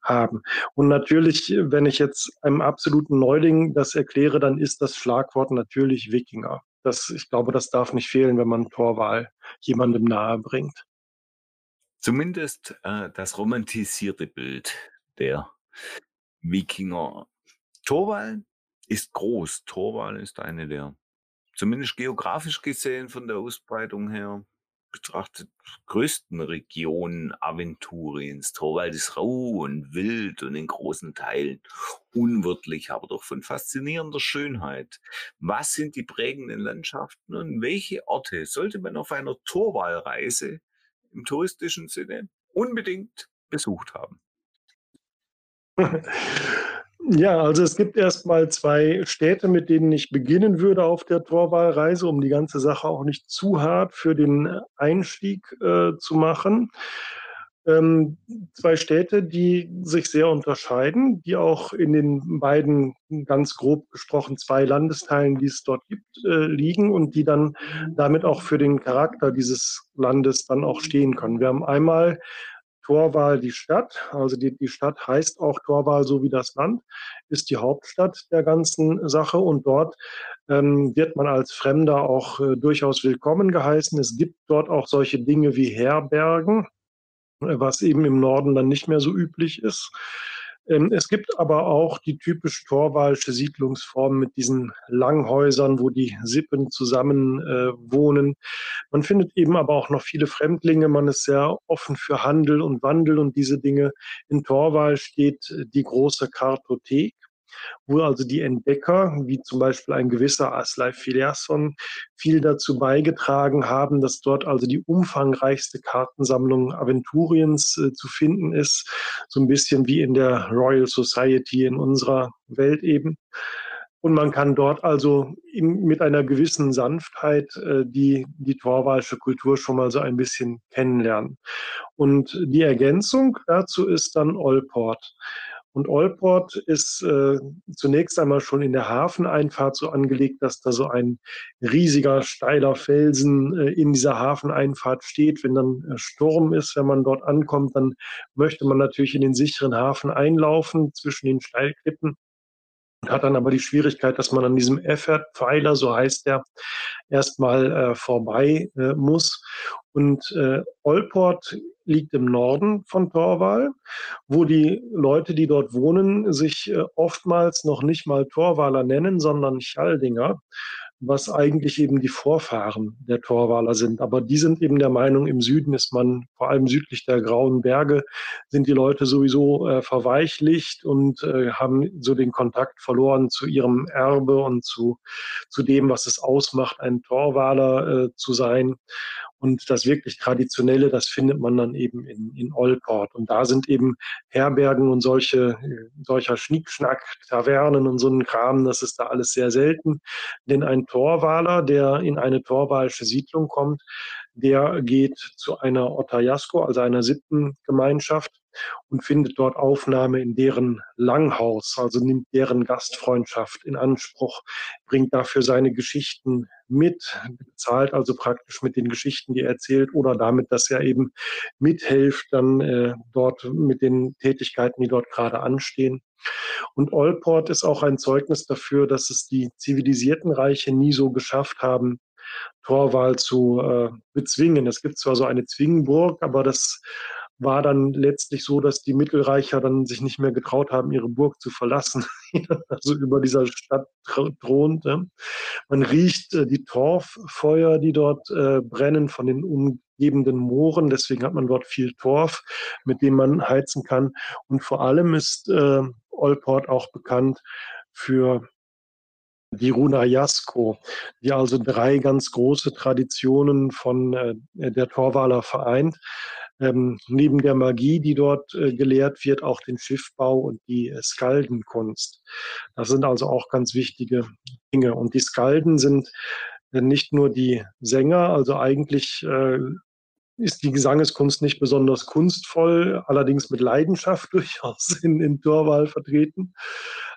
haben. Und natürlich, wenn ich jetzt einem absoluten Neuling das erkläre, dann ist das Schlagwort natürlich Wikinger. Das, ich glaube, das darf nicht fehlen, wenn man Torwahl jemandem nahe bringt. Zumindest äh, das romantisierte Bild der Wikinger. Torwall ist groß. Torwall ist eine der, zumindest geografisch gesehen von der Ausbreitung her betrachtet, größten Regionen Aventuriens. Torwald ist rau und wild und in großen Teilen unwirtlich, aber doch von faszinierender Schönheit. Was sind die prägenden Landschaften und welche Orte sollte man auf einer Torwallreise im touristischen Sinne unbedingt besucht haben? Ja, also es gibt erstmal zwei Städte, mit denen ich beginnen würde auf der Torwahlreise, um die ganze Sache auch nicht zu hart für den Einstieg äh, zu machen. Ähm, zwei Städte, die sich sehr unterscheiden, die auch in den beiden, ganz grob gesprochen, zwei Landesteilen, die es dort gibt, äh, liegen und die dann damit auch für den Charakter dieses Landes dann auch stehen können. Wir haben einmal Torwahl die Stadt, also die, die Stadt heißt auch Torwahl so wie das Land, ist die Hauptstadt der ganzen Sache und dort ähm, wird man als Fremder auch äh, durchaus willkommen geheißen. Es gibt dort auch solche Dinge wie Herbergen, äh, was eben im Norden dann nicht mehr so üblich ist. Ähm, es gibt aber auch die typisch torwalsche Siedlungsform mit diesen Langhäusern, wo die Sippen zusammen äh, wohnen. Man findet eben aber auch noch viele Fremdlinge. Man ist sehr offen für Handel und Wandel und diese Dinge. In Torwal steht die große Kartothek wo also die Entdecker, wie zum Beispiel ein gewisser Aslai Filiasson, viel dazu beigetragen haben, dass dort also die umfangreichste Kartensammlung Aventuriens äh, zu finden ist, so ein bisschen wie in der Royal Society in unserer Welt eben. Und man kann dort also in, mit einer gewissen Sanftheit äh, die, die torwalsche Kultur schon mal so ein bisschen kennenlernen. Und die Ergänzung dazu ist dann Olport. Und Olport ist äh, zunächst einmal schon in der Hafeneinfahrt so angelegt, dass da so ein riesiger, steiler Felsen äh, in dieser Hafeneinfahrt steht. Wenn dann äh, Sturm ist, wenn man dort ankommt, dann möchte man natürlich in den sicheren Hafen einlaufen zwischen den Steilklippen hat dann aber die Schwierigkeit, dass man an diesem Effert-Pfeiler, so heißt der, erstmal äh, vorbei äh, muss. Und äh, Olport liegt im Norden von Torwal, wo die Leute, die dort wohnen, sich äh, oftmals noch nicht mal Torwaler nennen, sondern Chaldinger was eigentlich eben die Vorfahren der Torwaler sind. Aber die sind eben der Meinung, im Süden ist man, vor allem südlich der Grauen Berge, sind die Leute sowieso äh, verweichlicht und äh, haben so den Kontakt verloren zu ihrem Erbe und zu, zu dem, was es ausmacht, ein Torwaler äh, zu sein. Und das wirklich Traditionelle, das findet man dann eben in, in Olport. Und da sind eben Herbergen und solche, solcher Schnickschnack, Tavernen und so ein Kram, das ist da alles sehr selten. Denn ein Torwaler, der in eine torwalische Siedlung kommt, der geht zu einer Otayasko, also einer Sippengemeinschaft und findet dort Aufnahme in deren Langhaus, also nimmt deren Gastfreundschaft in Anspruch, bringt dafür seine Geschichten mit, bezahlt also praktisch mit den Geschichten, die er erzählt oder damit, dass er eben mithilft dann äh, dort mit den Tätigkeiten, die dort gerade anstehen. Und Olport ist auch ein Zeugnis dafür, dass es die zivilisierten Reiche nie so geschafft haben, Torwahl zu äh, bezwingen. Es gibt zwar so eine Zwingenburg, aber das war dann letztlich so, dass die Mittelreicher dann sich nicht mehr getraut haben, ihre Burg zu verlassen, also über dieser Stadt thront. Man riecht äh, die Torffeuer, die dort äh, brennen von den umgebenden Mooren. Deswegen hat man dort viel Torf, mit dem man heizen kann. Und vor allem ist äh, Olport auch bekannt für die Runa Jasko, die also drei ganz große Traditionen von äh, der Torwaler vereint. Ähm, neben der Magie, die dort äh, gelehrt wird, auch den Schiffbau und die äh, Skaldenkunst. Das sind also auch ganz wichtige Dinge. Und die Skalden sind äh, nicht nur die Sänger, also eigentlich äh, ist die Gesangeskunst nicht besonders kunstvoll, allerdings mit Leidenschaft durchaus in, in Torwahl vertreten.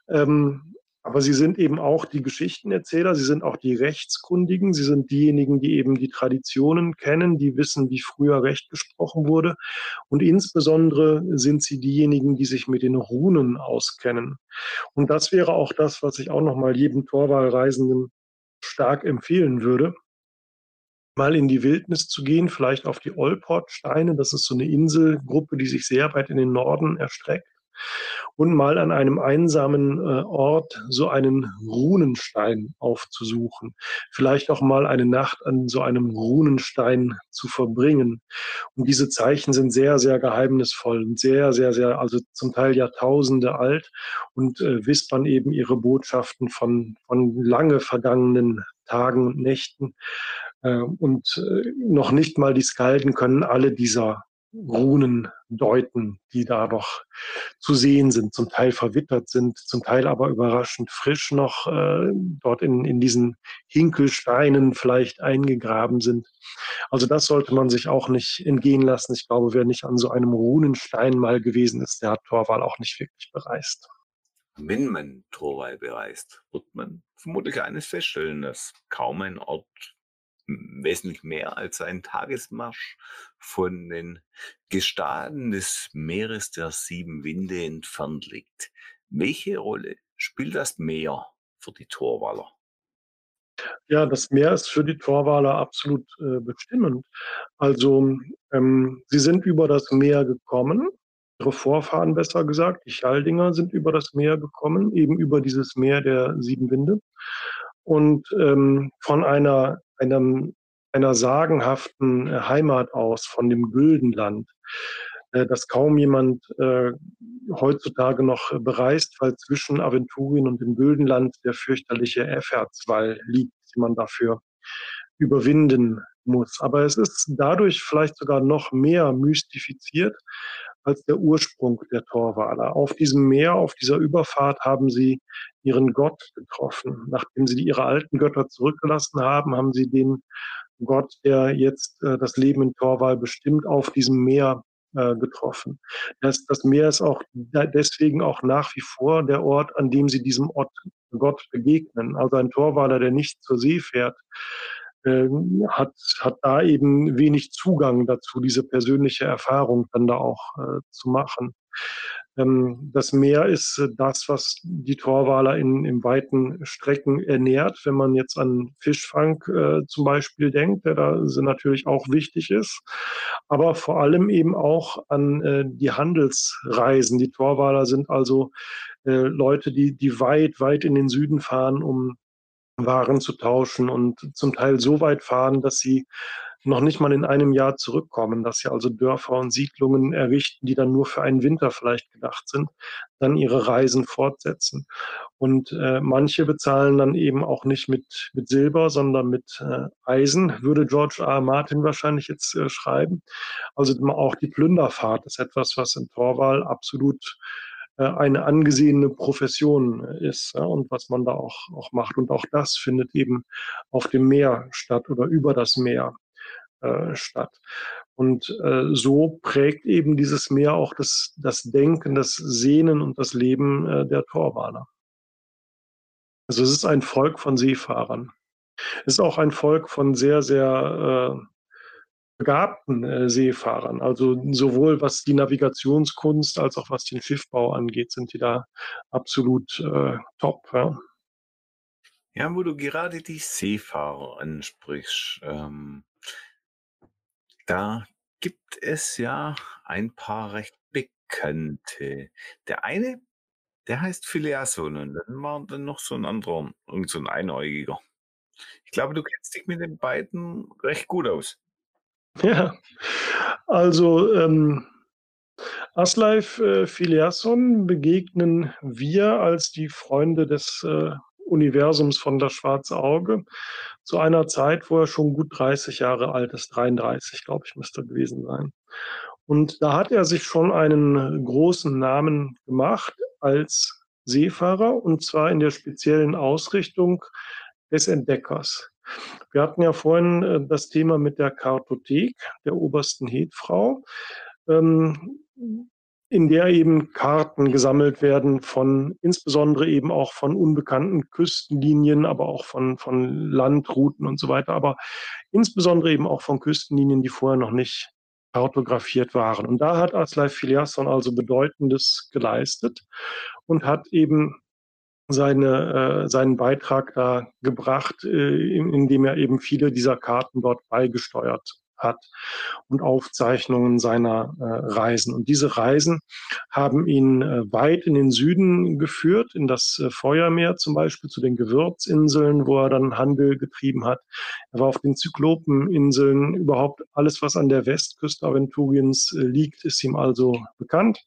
Ähm, aber sie sind eben auch die Geschichtenerzähler, sie sind auch die Rechtskundigen, sie sind diejenigen, die eben die Traditionen kennen, die wissen, wie früher Recht gesprochen wurde. Und insbesondere sind sie diejenigen, die sich mit den Runen auskennen. Und das wäre auch das, was ich auch nochmal jedem Torwahlreisenden stark empfehlen würde mal in die Wildnis zu gehen, vielleicht auf die Olportsteine. Das ist so eine Inselgruppe, die sich sehr weit in den Norden erstreckt und mal an einem einsamen äh, Ort so einen Runenstein aufzusuchen. Vielleicht auch mal eine Nacht an so einem Runenstein zu verbringen. Und diese Zeichen sind sehr, sehr geheimnisvoll und sehr, sehr, sehr, also zum Teil Jahrtausende alt und äh, wispern eben ihre Botschaften von, von lange vergangenen Tagen und Nächten. Äh, und äh, noch nicht mal die Skalden können alle dieser Runen deuten, die da noch zu sehen sind, zum Teil verwittert sind, zum Teil aber überraschend frisch noch äh, dort in, in diesen Hinkelsteinen vielleicht eingegraben sind. Also das sollte man sich auch nicht entgehen lassen. Ich glaube, wer nicht an so einem Runenstein mal gewesen ist, der hat Torwal auch nicht wirklich bereist. Wenn man Torwal bereist, wird man vermutlich eines feststellen, dass kaum ein Ort wesentlich mehr als ein Tagesmarsch von den Gestaden des Meeres der sieben Winde entfernt liegt. Welche Rolle spielt das Meer für die Torwaler? Ja, das Meer ist für die Torwaler absolut äh, bestimmend. Also ähm, sie sind über das Meer gekommen, ihre Vorfahren besser gesagt, die Schaldinger sind über das Meer gekommen, eben über dieses Meer der sieben Winde. Und ähm, von einer einem, einer sagenhaften äh, Heimat aus, von dem Güldenland, äh, das kaum jemand äh, heutzutage noch bereist, weil zwischen Aventurien und dem Güldenland der fürchterliche Effertswall liegt, den man dafür überwinden muss. Aber es ist dadurch vielleicht sogar noch mehr mystifiziert als der Ursprung der Torwaler. Auf diesem Meer, auf dieser Überfahrt haben sie ihren Gott getroffen. Nachdem sie ihre alten Götter zurückgelassen haben, haben sie den Gott, der jetzt äh, das Leben in Torwal bestimmt, auf diesem Meer äh, getroffen. Das, das Meer ist auch deswegen auch nach wie vor der Ort, an dem sie diesem Ort, Gott begegnen. Also ein Torwaler, der nicht zur See fährt, äh, hat, hat da eben wenig Zugang dazu, diese persönliche Erfahrung dann da auch äh, zu machen. Ähm, das Meer ist äh, das, was die Torwaler in, in weiten Strecken ernährt. Wenn man jetzt an Fischfang äh, zum Beispiel denkt, der da natürlich auch wichtig ist, aber vor allem eben auch an äh, die Handelsreisen. Die Torwaler sind also äh, Leute, die, die weit, weit in den Süden fahren, um waren zu tauschen und zum Teil so weit fahren, dass sie noch nicht mal in einem Jahr zurückkommen, dass sie also Dörfer und Siedlungen errichten, die dann nur für einen Winter vielleicht gedacht sind, dann ihre Reisen fortsetzen. Und äh, manche bezahlen dann eben auch nicht mit, mit Silber, sondern mit äh, Eisen, würde George R. Martin wahrscheinlich jetzt äh, schreiben. Also auch die Plünderfahrt ist etwas, was in Torwal absolut eine angesehene Profession ist ja, und was man da auch, auch macht. Und auch das findet eben auf dem Meer statt oder über das Meer äh, statt. Und äh, so prägt eben dieses Meer auch das, das Denken, das Sehnen und das Leben äh, der Torwaler. Also es ist ein Volk von Seefahrern. Es ist auch ein Volk von sehr, sehr äh, begabten äh, Seefahrern. Also sowohl was die Navigationskunst als auch was den Schiffbau angeht, sind die da absolut äh, top. Ja. ja, wo du gerade die Seefahrer ansprichst, ähm, da gibt es ja ein paar recht bekannte. Der eine, der heißt Phileason und dann war dann noch so ein anderer, irgend so ein Einäugiger. Ich glaube, du kennst dich mit den beiden recht gut aus. Ja, also ähm, Asleif äh, Phileason begegnen wir als die Freunde des äh, Universums von Das Schwarze Auge zu einer Zeit, wo er schon gut 30 Jahre alt ist, 33, glaube ich, müsste gewesen sein. Und da hat er sich schon einen großen Namen gemacht als Seefahrer und zwar in der speziellen Ausrichtung des Entdeckers. Wir hatten ja vorhin äh, das Thema mit der Kartothek der obersten Hetfrau. Ähm, in der eben Karten gesammelt werden von insbesondere eben auch von unbekannten Küstenlinien, aber auch von, von Landrouten und so weiter, aber insbesondere eben auch von Küstenlinien, die vorher noch nicht kartografiert waren. Und da hat Aslai Filiasson also Bedeutendes geleistet und hat eben seine, äh, seinen Beitrag da gebracht, äh, indem er eben viele dieser Karten dort beigesteuert hat und Aufzeichnungen seiner äh, Reisen. Und diese Reisen haben ihn äh, weit in den Süden geführt, in das äh, Feuermeer zum Beispiel, zu den Gewürzinseln, wo er dann Handel getrieben hat. Er war auf den Zyklopeninseln. Überhaupt alles, was an der Westküste Aventuriens äh, liegt, ist ihm also bekannt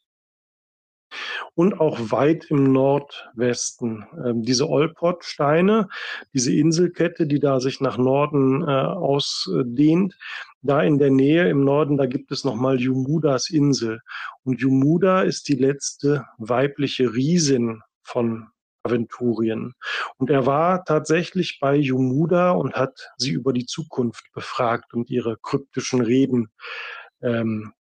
und auch weit im Nordwesten. Ähm, diese Olpot-Steine, diese Inselkette, die da sich nach Norden äh, ausdehnt, da in der Nähe im Norden, da gibt es nochmal Jumudas Insel. Und Jumuda ist die letzte weibliche Riesin von Aventurien. Und er war tatsächlich bei Jumuda und hat sie über die Zukunft befragt und ihre kryptischen Reden ähm,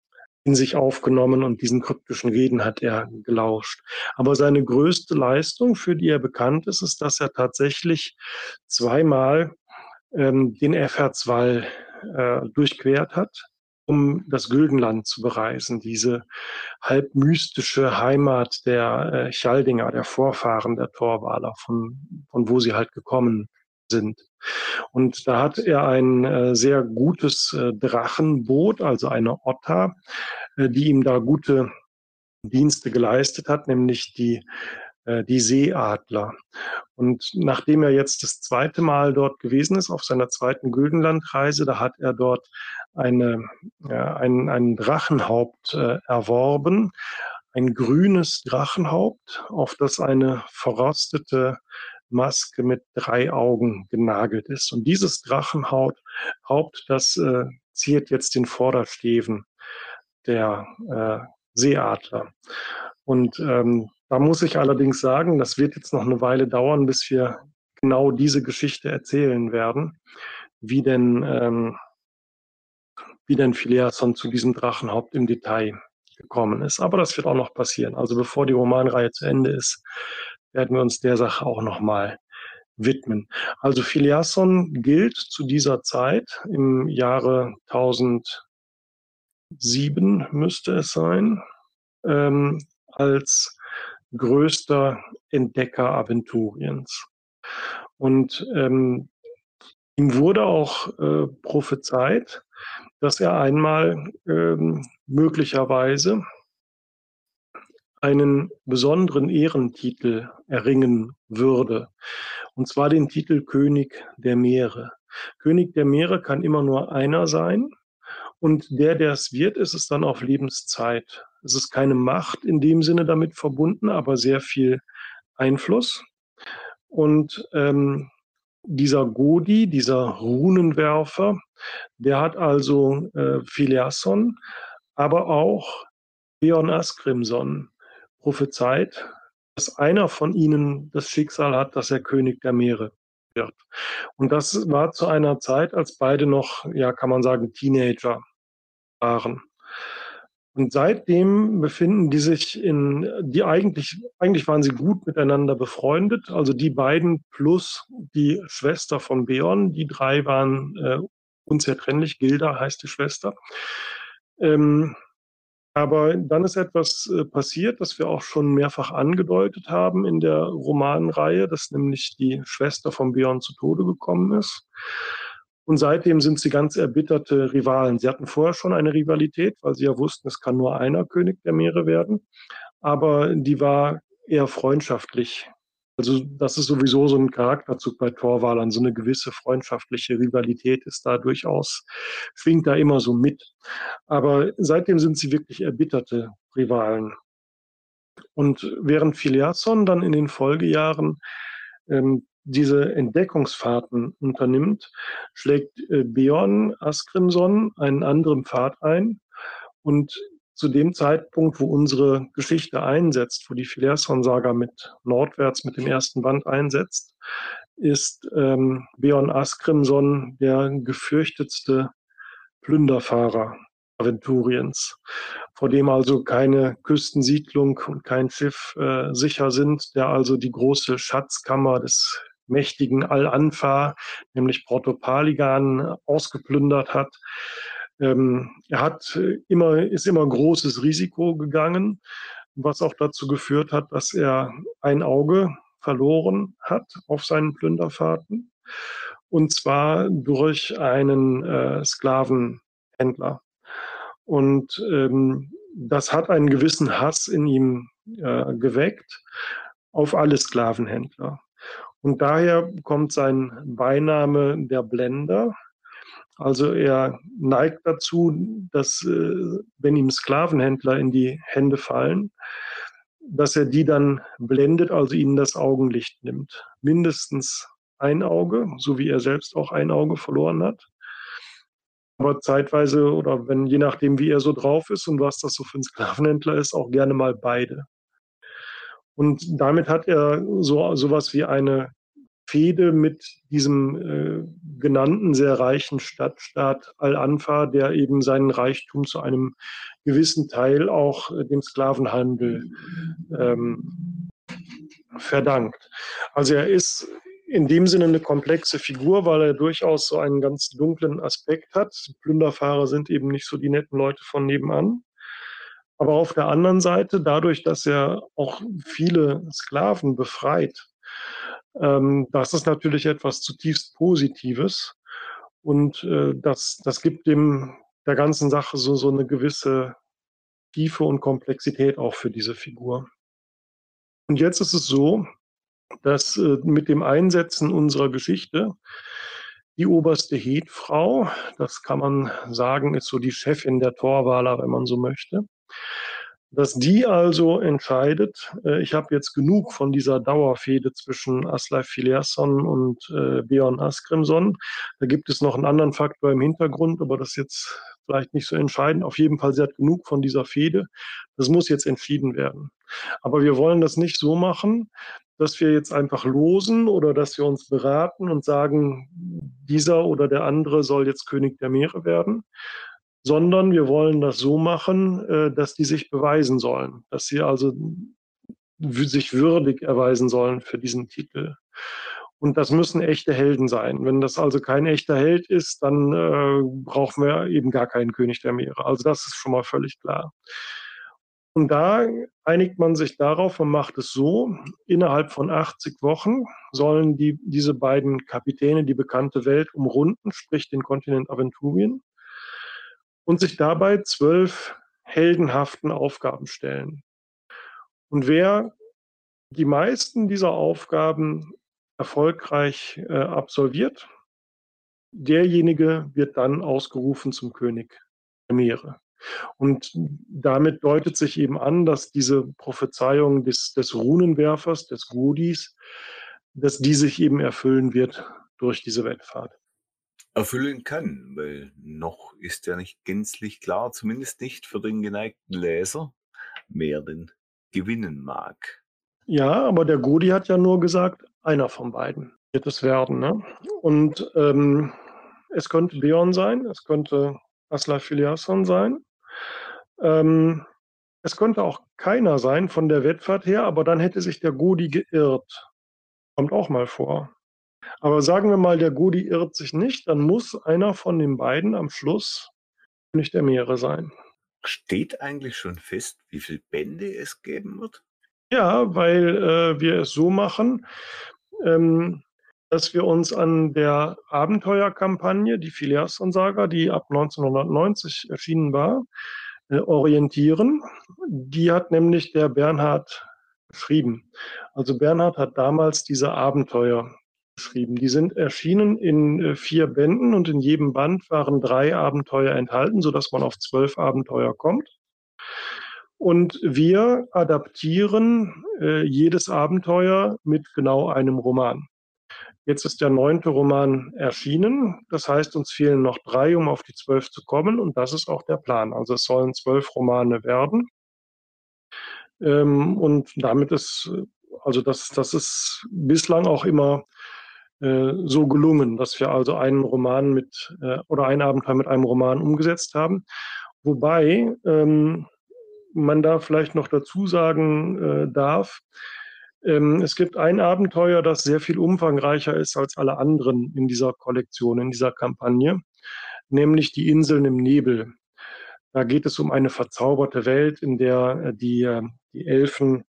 in sich aufgenommen und diesen kryptischen Reden hat er gelauscht. Aber seine größte Leistung, für die er bekannt ist, ist, dass er tatsächlich zweimal ähm, den Effertswall äh, durchquert hat, um das Güldenland zu bereisen, diese halb mystische Heimat der äh, Chaldinger, der Vorfahren der Torwaler, von, von wo sie halt gekommen sind. Und da hat er ein äh, sehr gutes äh, Drachenboot, also eine Otta, äh, die ihm da gute Dienste geleistet hat, nämlich die, äh, die Seeadler. Und nachdem er jetzt das zweite Mal dort gewesen ist, auf seiner zweiten Güldenlandreise, da hat er dort eine, ein, ein Drachenhaupt äh, erworben, ein grünes Drachenhaupt, auf das eine verrostete Maske mit drei Augen genagelt ist. Und dieses Drachenhaut, Haupt, das äh, ziert jetzt den Vordersteven der äh, Seeadler. Und ähm, da muss ich allerdings sagen, das wird jetzt noch eine Weile dauern, bis wir genau diese Geschichte erzählen werden, wie denn, ähm, wie denn Phileason zu diesem Drachenhaupt im Detail gekommen ist. Aber das wird auch noch passieren. Also bevor die Romanreihe zu Ende ist, werden wir uns der Sache auch nochmal widmen. Also Philiasson gilt zu dieser Zeit im Jahre 1007 müsste es sein, ähm, als größter Entdecker Aventuriens. Und ähm, ihm wurde auch äh, prophezeit, dass er einmal ähm, möglicherweise einen besonderen Ehrentitel erringen würde, und zwar den Titel König der Meere. König der Meere kann immer nur einer sein, und der, der es wird, ist es dann auf Lebenszeit. Es ist keine Macht in dem Sinne damit verbunden, aber sehr viel Einfluss. Und ähm, dieser Godi, dieser Runenwerfer, der hat also äh, Phileason, aber auch Beorn Asgrimson prophezeit, dass einer von ihnen das Schicksal hat, dass er König der Meere wird. Und das war zu einer Zeit, als beide noch, ja, kann man sagen, Teenager waren. Und seitdem befinden die sich in, die eigentlich, eigentlich waren sie gut miteinander befreundet. Also die beiden plus die Schwester von Beorn, die drei waren äh, unzertrennlich. Gilda heißt die Schwester. Ähm, aber dann ist etwas äh, passiert, das wir auch schon mehrfach angedeutet haben in der Romanreihe, dass nämlich die Schwester von Björn zu Tode gekommen ist. Und seitdem sind sie ganz erbitterte Rivalen. Sie hatten vorher schon eine Rivalität, weil sie ja wussten, es kann nur einer König der Meere werden. Aber die war eher freundschaftlich. Also das ist sowieso so ein Charakterzug bei Torwalern. So eine gewisse freundschaftliche Rivalität ist da durchaus, schwingt da immer so mit. Aber seitdem sind sie wirklich erbitterte Rivalen. Und während Filiasson dann in den Folgejahren ähm, diese Entdeckungsfahrten unternimmt, schlägt äh, Beorn Askrimson einen anderen Pfad ein. Und zu dem Zeitpunkt, wo unsere Geschichte einsetzt, wo die Phileason-Saga mit nordwärts mit dem ersten Band einsetzt, ist ähm, Beorn Askrimson der gefürchtetste Plünderfahrer Aventuriens, vor dem also keine Küstensiedlung und kein Schiff äh, sicher sind, der also die große Schatzkammer des mächtigen Al-Anfa, nämlich Porto Paligan, ausgeplündert hat. Ähm, er hat immer, ist immer großes Risiko gegangen, was auch dazu geführt hat, dass er ein Auge verloren hat auf seinen Plünderfahrten. Und zwar durch einen äh, Sklavenhändler. Und ähm, das hat einen gewissen Hass in ihm äh, geweckt auf alle Sklavenhändler. Und daher kommt sein Beiname der Blender. Also er neigt dazu, dass äh, wenn ihm Sklavenhändler in die Hände fallen, dass er die dann blendet, also ihnen das Augenlicht nimmt. Mindestens ein Auge, so wie er selbst auch ein Auge verloren hat. Aber zeitweise oder wenn je nachdem, wie er so drauf ist und was das so für ein Sklavenhändler ist, auch gerne mal beide. Und damit hat er so sowas wie eine Fehde mit diesem äh, genannten sehr reichen Stadtstaat Al-Anfa, der eben seinen Reichtum zu einem gewissen Teil auch äh, dem Sklavenhandel ähm, verdankt. Also er ist in dem Sinne eine komplexe Figur, weil er durchaus so einen ganz dunklen Aspekt hat. Plünderfahrer sind eben nicht so die netten Leute von nebenan. Aber auf der anderen Seite, dadurch, dass er auch viele Sklaven befreit, ähm, das ist natürlich etwas zutiefst Positives. Und äh, das, das gibt dem der ganzen Sache so, so eine gewisse Tiefe und Komplexität auch für diese Figur. Und jetzt ist es so, dass äh, mit dem Einsetzen unserer Geschichte die oberste Hetfrau, das kann man sagen, ist so die Chefin der Torwaler, wenn man so möchte, dass die also entscheidet, äh, ich habe jetzt genug von dieser Dauerfehde zwischen Asleif Filiasson und äh, Björn Askrimson. Da gibt es noch einen anderen Faktor im Hintergrund, aber das ist jetzt vielleicht nicht so entscheidend. Auf jeden Fall, sie hat genug von dieser Fehde. Das muss jetzt entschieden werden. Aber wir wollen das nicht so machen, dass wir jetzt einfach losen oder dass wir uns beraten und sagen, dieser oder der andere soll jetzt König der Meere werden, sondern wir wollen das so machen, äh, dass die sich beweisen sollen, dass sie also sich würdig erweisen sollen für diesen Titel. Und das müssen echte Helden sein. Wenn das also kein echter Held ist, dann äh, brauchen wir eben gar keinen König der Meere. Also das ist schon mal völlig klar. Und da einigt man sich darauf und macht es so, innerhalb von 80 Wochen sollen die, diese beiden Kapitäne die bekannte Welt umrunden, sprich den Kontinent Aventurien und sich dabei zwölf heldenhaften Aufgaben stellen. Und wer die meisten dieser Aufgaben erfolgreich äh, absolviert, derjenige wird dann ausgerufen zum König der Meere. Und damit deutet sich eben an, dass diese Prophezeiung des, des Runenwerfers, des Godis, dass die sich eben erfüllen wird durch diese Wettfahrt erfüllen kann, weil noch ist ja nicht gänzlich klar, zumindest nicht für den geneigten Leser, wer denn gewinnen mag. Ja, aber der Godi hat ja nur gesagt, einer von beiden wird es werden. Ne? Und ähm, es könnte Beon sein, es könnte Asla Filiasson sein. Ähm, es könnte auch keiner sein von der Wettfahrt her, aber dann hätte sich der Godi geirrt. Kommt auch mal vor. Aber sagen wir mal, der Gudi irrt sich nicht, dann muss einer von den beiden am Schluss nicht der Meere sein. Steht eigentlich schon fest, wie viele Bände es geben wird? Ja, weil äh, wir es so machen. Ähm, dass wir uns an der Abenteuerkampagne, die Filiasson-Saga, die ab 1990 erschienen war, äh, orientieren. Die hat nämlich der Bernhard geschrieben. Also Bernhard hat damals diese Abenteuer geschrieben. Die sind erschienen in äh, vier Bänden und in jedem Band waren drei Abenteuer enthalten, sodass man auf zwölf Abenteuer kommt. Und wir adaptieren äh, jedes Abenteuer mit genau einem Roman. Jetzt ist der neunte Roman erschienen. Das heißt, uns fehlen noch drei, um auf die zwölf zu kommen. Und das ist auch der Plan. Also es sollen zwölf Romane werden. Ähm, und damit ist, also das, das ist bislang auch immer so gelungen, dass wir also einen Roman mit äh, oder ein Abenteuer mit einem Roman umgesetzt haben. Wobei ähm, man da vielleicht noch dazu sagen äh, darf, ähm, es gibt ein Abenteuer, das sehr viel umfangreicher ist als alle anderen in dieser Kollektion, in dieser Kampagne, nämlich die Inseln im Nebel. Da geht es um eine verzauberte Welt, in der äh, die, äh, die Elfen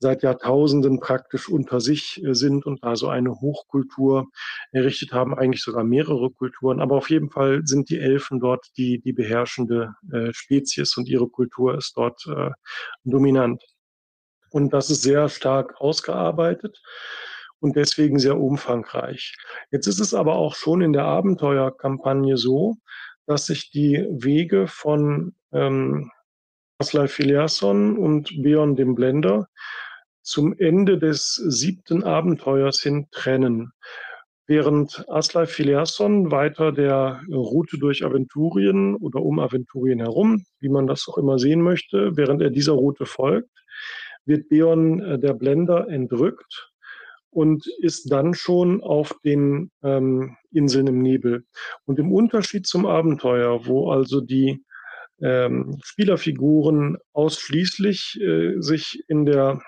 seit Jahrtausenden praktisch unter sich äh, sind und da so eine Hochkultur errichtet haben, eigentlich sogar mehrere Kulturen. Aber auf jeden Fall sind die Elfen dort die, die beherrschende äh, Spezies und ihre Kultur ist dort äh, dominant. Und das ist sehr stark ausgearbeitet und deswegen sehr umfangreich. Jetzt ist es aber auch schon in der Abenteuerkampagne so, dass sich die Wege von ähm, Aslai Filiasson und Beon dem Blender zum Ende des siebten Abenteuers hin trennen. Während Aslai Filiasson weiter der Route durch Aventurien oder um Aventurien herum, wie man das auch immer sehen möchte, während er dieser Route folgt, wird Beon äh, der Blender entrückt und ist dann schon auf den ähm, Inseln im Nebel. Und im Unterschied zum Abenteuer, wo also die ähm, Spielerfiguren ausschließlich äh, sich in der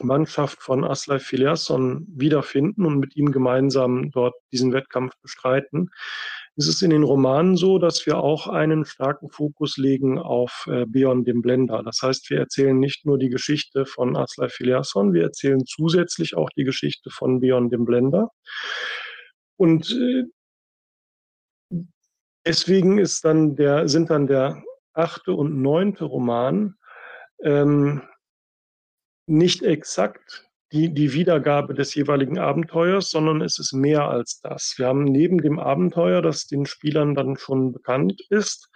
Mannschaft von Aslai Filiasson wiederfinden und mit ihm gemeinsam dort diesen Wettkampf bestreiten, ist es in den Romanen so, dass wir auch einen starken Fokus legen auf äh, Beon dem Blender. Das heißt, wir erzählen nicht nur die Geschichte von Aslai Filiasson, wir erzählen zusätzlich auch die Geschichte von Beon dem Blender. Und äh, deswegen ist dann der, sind dann der achte und neunte Roman ähm, nicht exakt die, die Wiedergabe des jeweiligen Abenteuers, sondern es ist mehr als das. Wir haben neben dem Abenteuer, das den Spielern dann schon bekannt ist,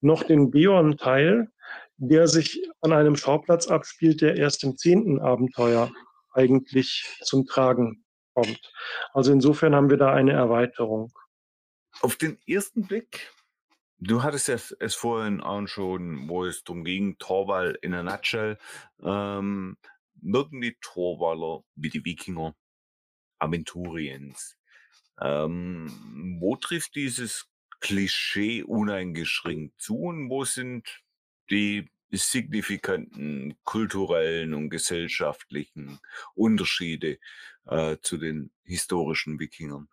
noch den Beorn-Teil, der sich an einem Schauplatz abspielt, der erst im zehnten Abenteuer eigentlich zum Tragen kommt. Also insofern haben wir da eine Erweiterung. Auf den ersten Blick, du hattest ja es vorhin auch schon, wo es darum ging, Torwall in a nutshell, ähm, wirken die Torwaller wie die Wikinger Aventuriens. Ähm, wo trifft dieses Klischee uneingeschränkt zu und wo sind die signifikanten kulturellen und gesellschaftlichen Unterschiede äh, zu den historischen Wikingern?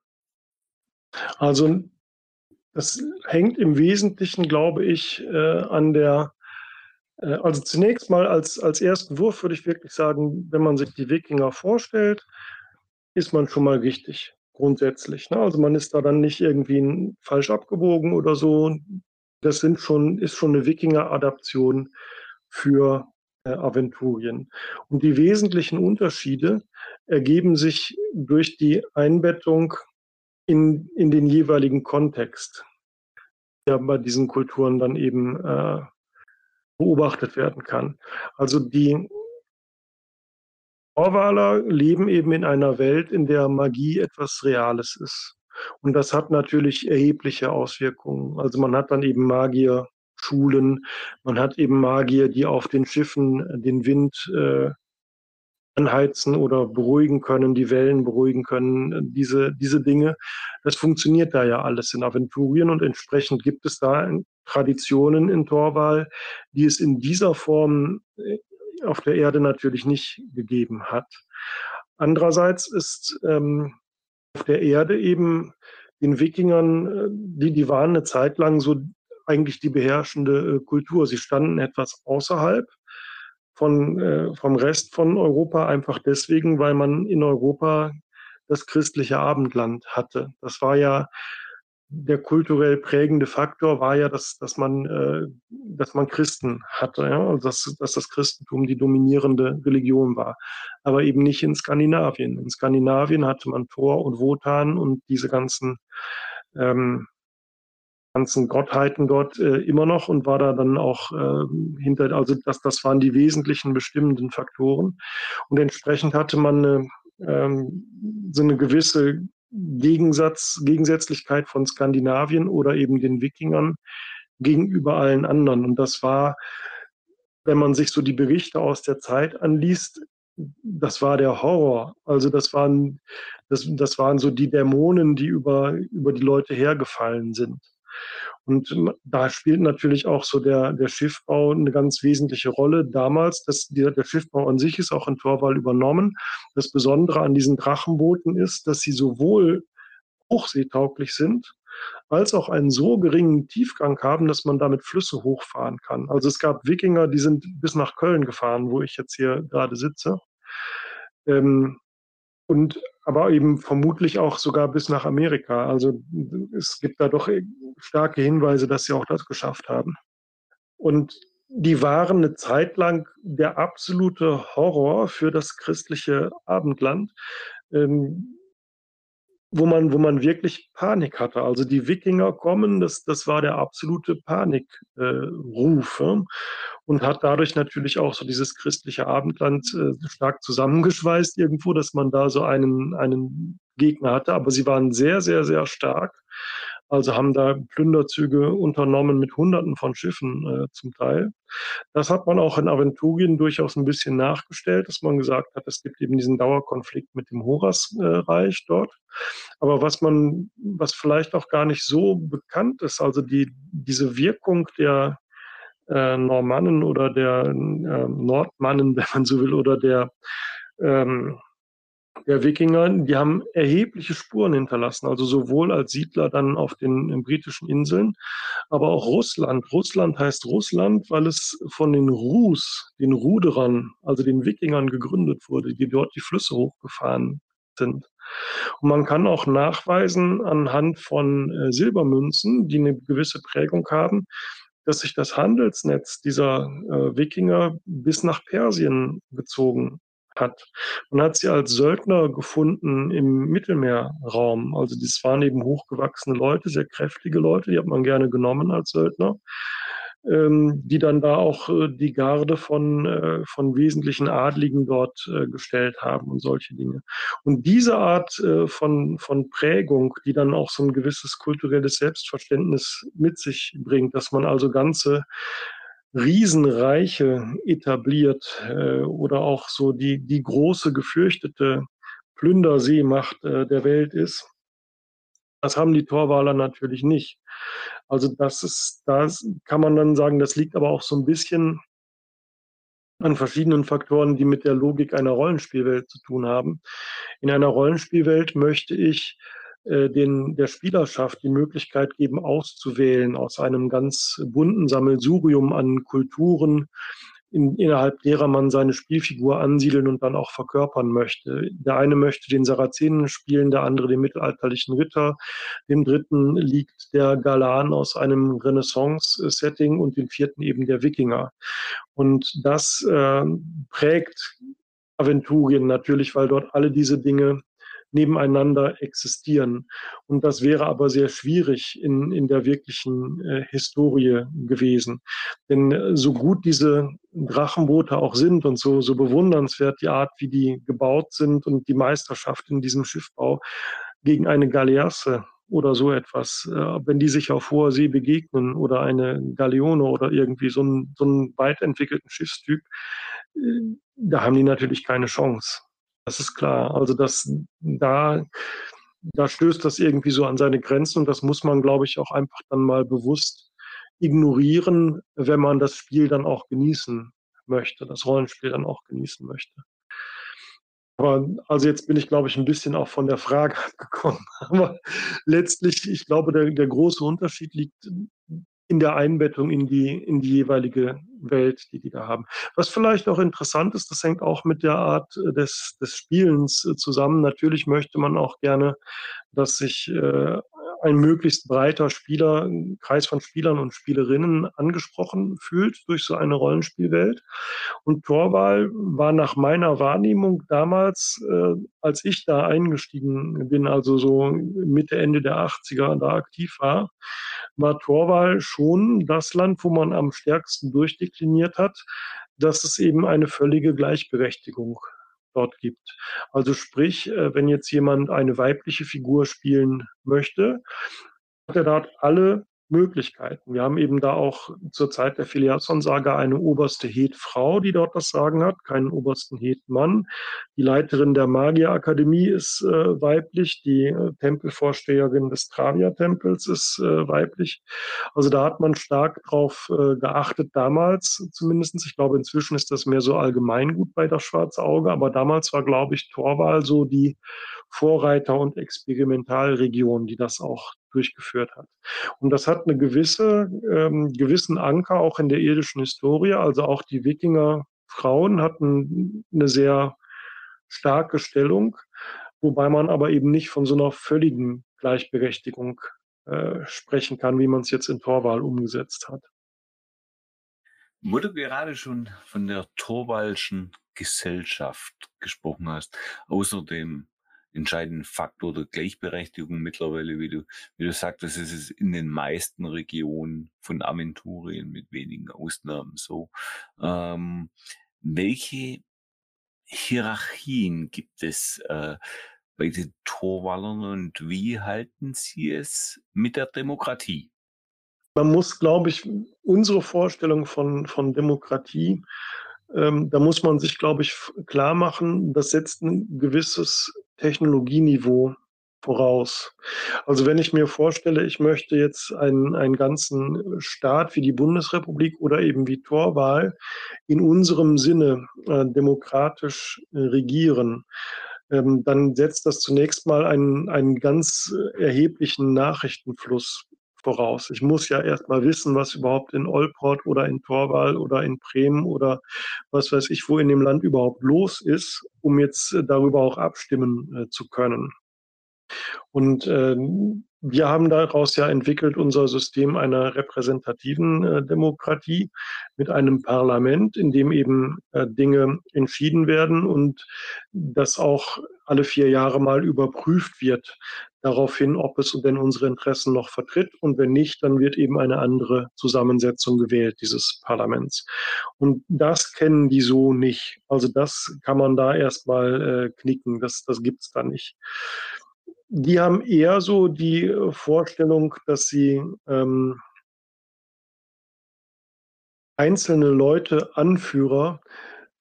Also das hängt im Wesentlichen, glaube ich, äh, an der äh, also zunächst mal als, als ersten Wurf würde ich wirklich sagen, wenn man sich die Wikinger vorstellt, ist man schon mal richtig, grundsätzlich. Ne? Also man ist da dann nicht irgendwie falsch abgebogen oder so. Das sind schon, ist schon eine Wikinger-Adaption für äh, Aventurien. Und die wesentlichen Unterschiede ergeben sich durch die Einbettung in, in den jeweiligen Kontext, der bei diesen Kulturen dann eben äh, beobachtet werden kann. Also die Orwaler leben eben in einer Welt, in der Magie etwas Reales ist. Und das hat natürlich erhebliche Auswirkungen. Also man hat dann eben Magierschulen, man hat eben Magier, die auf den Schiffen den Wind äh, anheizen oder beruhigen können, die Wellen beruhigen können, diese, diese Dinge. Das funktioniert da ja alles in Aventurien und entsprechend gibt es da Traditionen in Torwal, die es in dieser Form äh, auf der Erde natürlich nicht gegeben hat. Andererseits ist ähm, auf der Erde eben den Wikingern, äh, die, die waren eine Zeit lang so eigentlich die beherrschende äh, Kultur. Sie standen etwas außerhalb von, äh, vom Rest von Europa, einfach deswegen, weil man in Europa das christliche Abendland hatte. Das war ja der kulturell prägende Faktor war ja, dass, dass, man, äh, dass man Christen hatte, ja? dass, dass das Christentum die dominierende Religion war, aber eben nicht in Skandinavien. In Skandinavien hatte man Thor und Wotan und diese ganzen, ähm, ganzen Gottheiten dort äh, immer noch und war da dann auch äh, hinter, also das, das waren die wesentlichen bestimmenden Faktoren. Und entsprechend hatte man eine, ähm, so eine gewisse Gegensatz, Gegensätzlichkeit von Skandinavien oder eben den Wikingern gegenüber allen anderen. Und das war, wenn man sich so die Berichte aus der Zeit anliest, das war der Horror. Also das waren, das, das waren so die Dämonen, die über, über die Leute hergefallen sind. Und da spielt natürlich auch so der, der Schiffbau eine ganz wesentliche Rolle. Damals, das, der, der Schiffbau an sich ist auch in Torwall übernommen. Das Besondere an diesen Drachenbooten ist, dass sie sowohl hochseetauglich sind, als auch einen so geringen Tiefgang haben, dass man damit Flüsse hochfahren kann. Also es gab Wikinger, die sind bis nach Köln gefahren, wo ich jetzt hier gerade sitze. Ähm, und aber eben vermutlich auch sogar bis nach Amerika. Also es gibt da doch starke Hinweise, dass sie auch das geschafft haben. Und die waren eine Zeit lang der absolute Horror für das christliche Abendland. Ähm, wo man, wo man wirklich Panik hatte. Also die Wikinger kommen, das, das war der absolute Panikruf äh, und hat dadurch natürlich auch so dieses christliche Abendland äh, stark zusammengeschweißt irgendwo, dass man da so einen, einen Gegner hatte. Aber sie waren sehr, sehr, sehr stark. Also haben da Plünderzüge unternommen mit Hunderten von Schiffen äh, zum Teil. Das hat man auch in Aventurien durchaus ein bisschen nachgestellt, dass man gesagt hat, es gibt eben diesen Dauerkonflikt mit dem Horasreich dort. Aber was man, was vielleicht auch gar nicht so bekannt ist, also die, diese Wirkung der äh, Normannen oder der äh, Nordmannen, wenn man so will, oder der ähm, der Wikinger, die haben erhebliche Spuren hinterlassen, also sowohl als Siedler dann auf den britischen Inseln, aber auch Russland. Russland heißt Russland, weil es von den Rus, den Ruderern, also den Wikingern gegründet wurde, die dort die Flüsse hochgefahren sind. Und man kann auch nachweisen anhand von äh, Silbermünzen, die eine gewisse Prägung haben, dass sich das Handelsnetz dieser äh, Wikinger bis nach Persien gezogen hat. Man hat sie als Söldner gefunden im Mittelmeerraum. Also das waren eben hochgewachsene Leute, sehr kräftige Leute, die hat man gerne genommen als Söldner, ähm, die dann da auch äh, die Garde von, äh, von wesentlichen Adligen dort äh, gestellt haben und solche Dinge. Und diese Art äh, von, von Prägung, die dann auch so ein gewisses kulturelles Selbstverständnis mit sich bringt, dass man also ganze Riesenreiche etabliert äh, oder auch so die, die große gefürchtete Plünderseemacht äh, der Welt ist. Das haben die Torwaler natürlich nicht. Also das ist, das kann man dann sagen, das liegt aber auch so ein bisschen an verschiedenen Faktoren, die mit der Logik einer Rollenspielwelt zu tun haben. In einer Rollenspielwelt möchte ich den, der Spielerschaft die Möglichkeit geben, auszuwählen aus einem ganz bunten Sammelsurium an Kulturen, in, innerhalb derer man seine Spielfigur ansiedeln und dann auch verkörpern möchte. Der eine möchte den Sarazenen spielen, der andere den mittelalterlichen Ritter, dem dritten liegt der Galan aus einem Renaissance-Setting und dem vierten eben der Wikinger. Und das äh, prägt Aventurien natürlich, weil dort alle diese Dinge nebeneinander existieren. Und das wäre aber sehr schwierig in, in der wirklichen äh, Historie gewesen. Denn äh, so gut diese Drachenboote auch sind und so, so bewundernswert die Art, wie die gebaut sind und die Meisterschaft in diesem Schiffbau gegen eine Galeasse oder so etwas, äh, wenn die sich auf hoher See begegnen oder eine Galeone oder irgendwie so einen, so einen weit entwickelten Schiffstyp, äh, da haben die natürlich keine Chance. Das ist klar. Also das, da, da stößt das irgendwie so an seine Grenzen und das muss man, glaube ich, auch einfach dann mal bewusst ignorieren, wenn man das Spiel dann auch genießen möchte, das Rollenspiel dann auch genießen möchte. Aber also jetzt bin ich, glaube ich, ein bisschen auch von der Frage abgekommen. Aber letztlich, ich glaube, der, der große Unterschied liegt in der Einbettung in die, in die jeweilige Welt, die die da haben. Was vielleicht auch interessant ist, das hängt auch mit der Art äh, des, des Spielens äh, zusammen. Natürlich möchte man auch gerne, dass sich äh, ein möglichst breiter Spieler, Kreis von Spielern und Spielerinnen angesprochen fühlt durch so eine Rollenspielwelt. Und Torwahl war nach meiner Wahrnehmung damals, äh, als ich da eingestiegen bin, also so Mitte, Ende der 80er da aktiv war, war Torwahl schon das Land, wo man am stärksten durchdekliniert hat, dass es eben eine völlige Gleichberechtigung dort gibt. Also sprich, äh, wenn jetzt jemand eine weibliche Figur spielen möchte, hat er dort alle Möglichkeiten. Wir haben eben da auch zur Zeit der Filiason-Saga eine oberste Het-Frau, die dort das Sagen hat, keinen obersten Het-Mann. Die Leiterin der Magierakademie ist äh, weiblich, die äh, Tempelvorsteherin des Travia-Tempels ist äh, weiblich. Also da hat man stark drauf äh, geachtet, damals zumindestens. Ich glaube, inzwischen ist das mehr so allgemeingut bei das Schwarze Auge, aber damals war, glaube ich, Torwahl so die Vorreiter- und Experimentalregion, die das auch durchgeführt hat. Und das hat eine gewisse, ähm, gewissen Anker auch in der irdischen Historie. Also auch die Wikinger Frauen hatten eine sehr starke Stellung, wobei man aber eben nicht von so einer völligen Gleichberechtigung äh, sprechen kann, wie man es jetzt in Torwahl umgesetzt hat. Du gerade schon von der Torwalschen Gesellschaft gesprochen hast, außerdem entscheidenden Faktor der Gleichberechtigung mittlerweile, wie du, wie du sagtest, ist es in den meisten Regionen von Aventurien mit wenigen Ausnahmen so. Ähm, welche Hierarchien gibt es äh, bei den Torwallern und wie halten sie es mit der Demokratie? Man muss, glaube ich, unsere Vorstellung von, von Demokratie ähm, da muss man sich, glaube ich, klar machen, das setzt ein gewisses Technologieniveau voraus. Also wenn ich mir vorstelle, ich möchte jetzt einen, einen ganzen Staat wie die Bundesrepublik oder eben wie Torwahl in unserem Sinne äh, demokratisch äh, regieren, ähm, dann setzt das zunächst mal einen, einen ganz erheblichen Nachrichtenfluss voraus. Ich muss ja erst mal wissen, was überhaupt in Olport oder in Torwal oder in Bremen oder was weiß ich, wo in dem Land überhaupt los ist, um jetzt äh, darüber auch abstimmen äh, zu können. Und äh, wir haben daraus ja entwickelt unser System einer repräsentativen äh, Demokratie mit einem Parlament, in dem eben äh, Dinge entschieden werden und das auch alle vier Jahre mal überprüft wird, daraufhin, ob es denn unsere Interessen noch vertritt. Und wenn nicht, dann wird eben eine andere Zusammensetzung gewählt dieses Parlaments. Und das kennen die so nicht. Also das kann man da erstmal äh, knicken. Das, das gibt's da nicht die haben eher so die Vorstellung, dass sie ähm, einzelne Leute, Anführer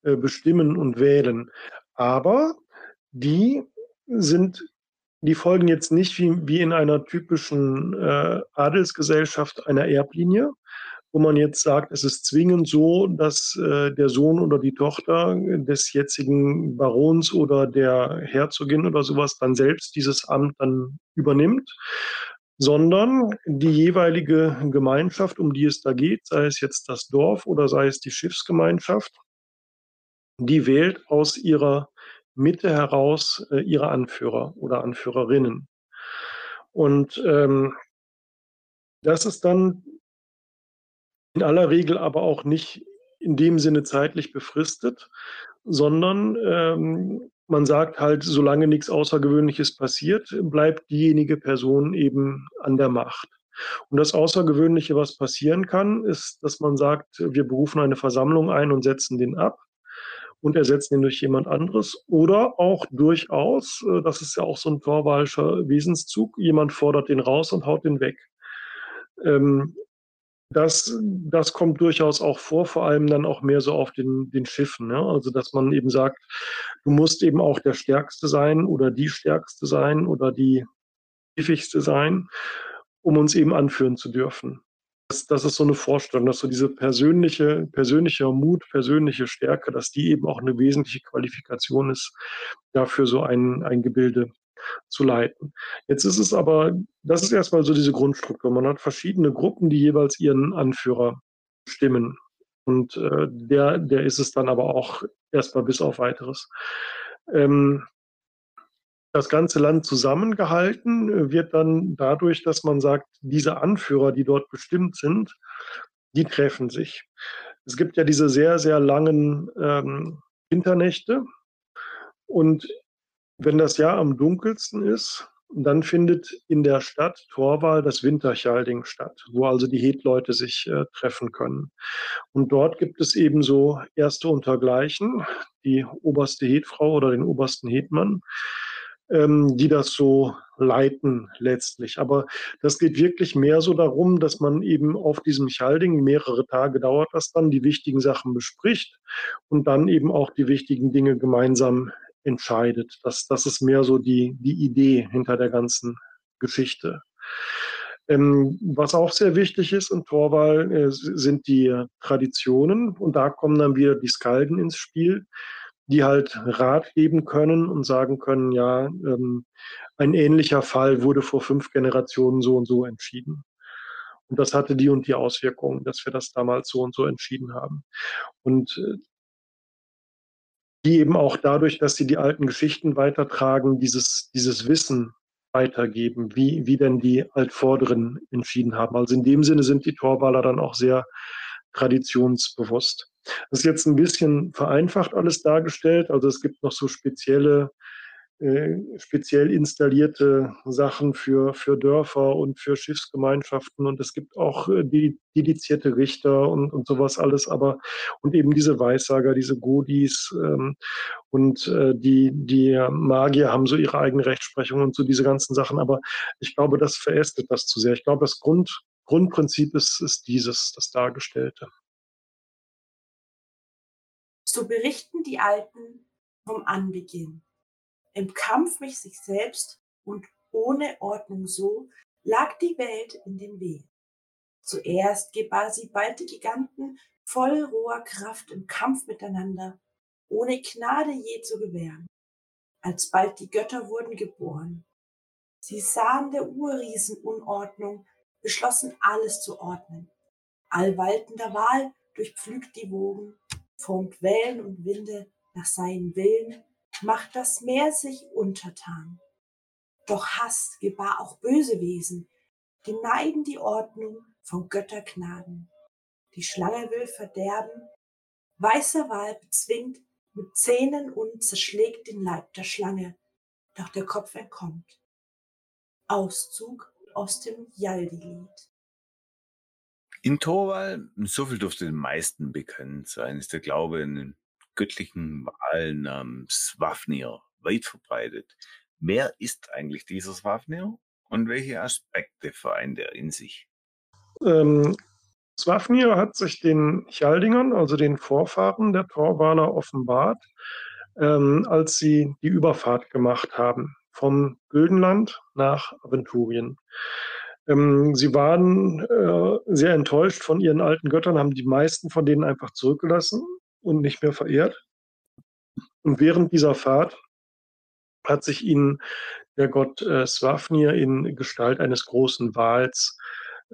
äh, bestimmen und wählen. Aber die sind, die folgen jetzt nicht wie, wie in einer typischen äh, Adelsgesellschaft einer Erblinie, wo man jetzt sagt, es ist zwingend so, dass äh, der Sohn oder die Tochter des jetzigen Barons oder der Herzogin oder sowas dann selbst dieses Amt dann übernimmt, sondern die jeweilige Gemeinschaft, um die es da geht, sei es jetzt das Dorf oder sei es die Schiffsgemeinschaft, die wählt aus ihrer Mitte heraus äh, ihre Anführer oder Anführerinnen. Und ähm, das ist dann in aller Regel aber auch nicht in dem Sinne zeitlich befristet, sondern ähm, man sagt halt, solange nichts Außergewöhnliches passiert, bleibt diejenige Person eben an der Macht. Und das Außergewöhnliche, was passieren kann, ist, dass man sagt, wir berufen eine Versammlung ein und setzen den ab und ersetzen ihn durch jemand anderes. Oder auch durchaus, äh, das ist ja auch so ein torwalscher Wesenszug, jemand fordert den raus und haut den weg. Ähm, das, das kommt durchaus auch vor, vor allem dann auch mehr so auf den, den Schiffen. Ne? Also, dass man eben sagt, du musst eben auch der Stärkste sein oder die Stärkste sein oder die Pfiffigste sein, um uns eben anführen zu dürfen. Das, das ist so eine Vorstellung, dass so diese persönliche, persönliche Mut, persönliche Stärke, dass die eben auch eine wesentliche Qualifikation ist, dafür so ein, ein Gebilde zu leiten. Jetzt ist es aber, das ist erstmal so diese Grundstruktur. Man hat verschiedene Gruppen, die jeweils ihren Anführer stimmen. Und äh, der, der ist es dann aber auch erstmal bis auf weiteres. Ähm, das ganze Land zusammengehalten wird dann dadurch, dass man sagt, diese Anführer, die dort bestimmt sind, die treffen sich. Es gibt ja diese sehr, sehr langen ähm, Winternächte. Und wenn das Jahr am dunkelsten ist, dann findet in der Stadt Torwal das Winterchalding statt, wo also die Hetleute sich äh, treffen können. Und dort gibt es eben so Erste untergleichen, die oberste Hetfrau oder den obersten Hetmann, ähm, die das so leiten letztlich. Aber das geht wirklich mehr so darum, dass man eben auf diesem Chalding, mehrere Tage dauert das dann, die wichtigen Sachen bespricht und dann eben auch die wichtigen Dinge gemeinsam entscheidet. Das, das ist mehr so die, die Idee hinter der ganzen Geschichte. Ähm, was auch sehr wichtig ist in Torwahl äh, sind die Traditionen und da kommen dann wieder die Skalden ins Spiel, die halt Rat geben können und sagen können, ja, ähm, ein ähnlicher Fall wurde vor fünf Generationen so und so entschieden. Und das hatte die und die Auswirkungen, dass wir das damals so und so entschieden haben. Und äh, die eben auch dadurch, dass sie die alten Geschichten weitertragen, dieses, dieses Wissen weitergeben, wie, wie denn die Altvorderen entschieden haben. Also in dem Sinne sind die Torwaler dann auch sehr traditionsbewusst. Das ist jetzt ein bisschen vereinfacht alles dargestellt. Also es gibt noch so spezielle äh, speziell installierte Sachen für, für Dörfer und für Schiffsgemeinschaften und es gibt auch äh, dedizierte Richter und, und sowas alles, aber und eben diese Weissager, diese Godis ähm, und äh, die, die Magier haben so ihre eigene Rechtsprechung und so diese ganzen Sachen, aber ich glaube, das verästet das zu sehr. Ich glaube, das Grund, Grundprinzip ist, ist dieses, das Dargestellte. So berichten die Alten vom Anbeginn im Kampf mit sich selbst und ohne Ordnung so lag die Welt in den Wehen. Zuerst gebar sie bald die Giganten voll roher Kraft im Kampf miteinander, ohne Gnade je zu gewähren. Alsbald die Götter wurden geboren. Sie sahen der Urriesen Unordnung, beschlossen alles zu ordnen. Allwaltender Wahl durchpflügt die Wogen, formt Wellen und Winde nach seinen Willen, macht das Meer sich untertan. Doch Hass gebar auch böse Wesen, die neiden die Ordnung von Göttergnaden. Die Schlange will verderben, weißer Wal bezwingt mit Zähnen und zerschlägt den Leib der Schlange, doch der Kopf entkommt. Auszug aus dem Jaldi-Lied. In Torwal, so viel dürfte den meisten bekannt sein, ist der Glaube in den göttlichen Wal namens Swafnir weit verbreitet. Wer ist eigentlich dieser Swafnir und welche Aspekte vereint er in sich? Ähm, Swafnir hat sich den Chaldingern, also den Vorfahren der Torwaler, offenbart, ähm, als sie die Überfahrt gemacht haben vom Güldenland nach Aventurien. Ähm, sie waren äh, sehr enttäuscht von ihren alten Göttern, haben die meisten von denen einfach zurückgelassen und nicht mehr verehrt. Und während dieser Fahrt hat sich ihnen der Gott äh, Swafnir in Gestalt eines großen Wals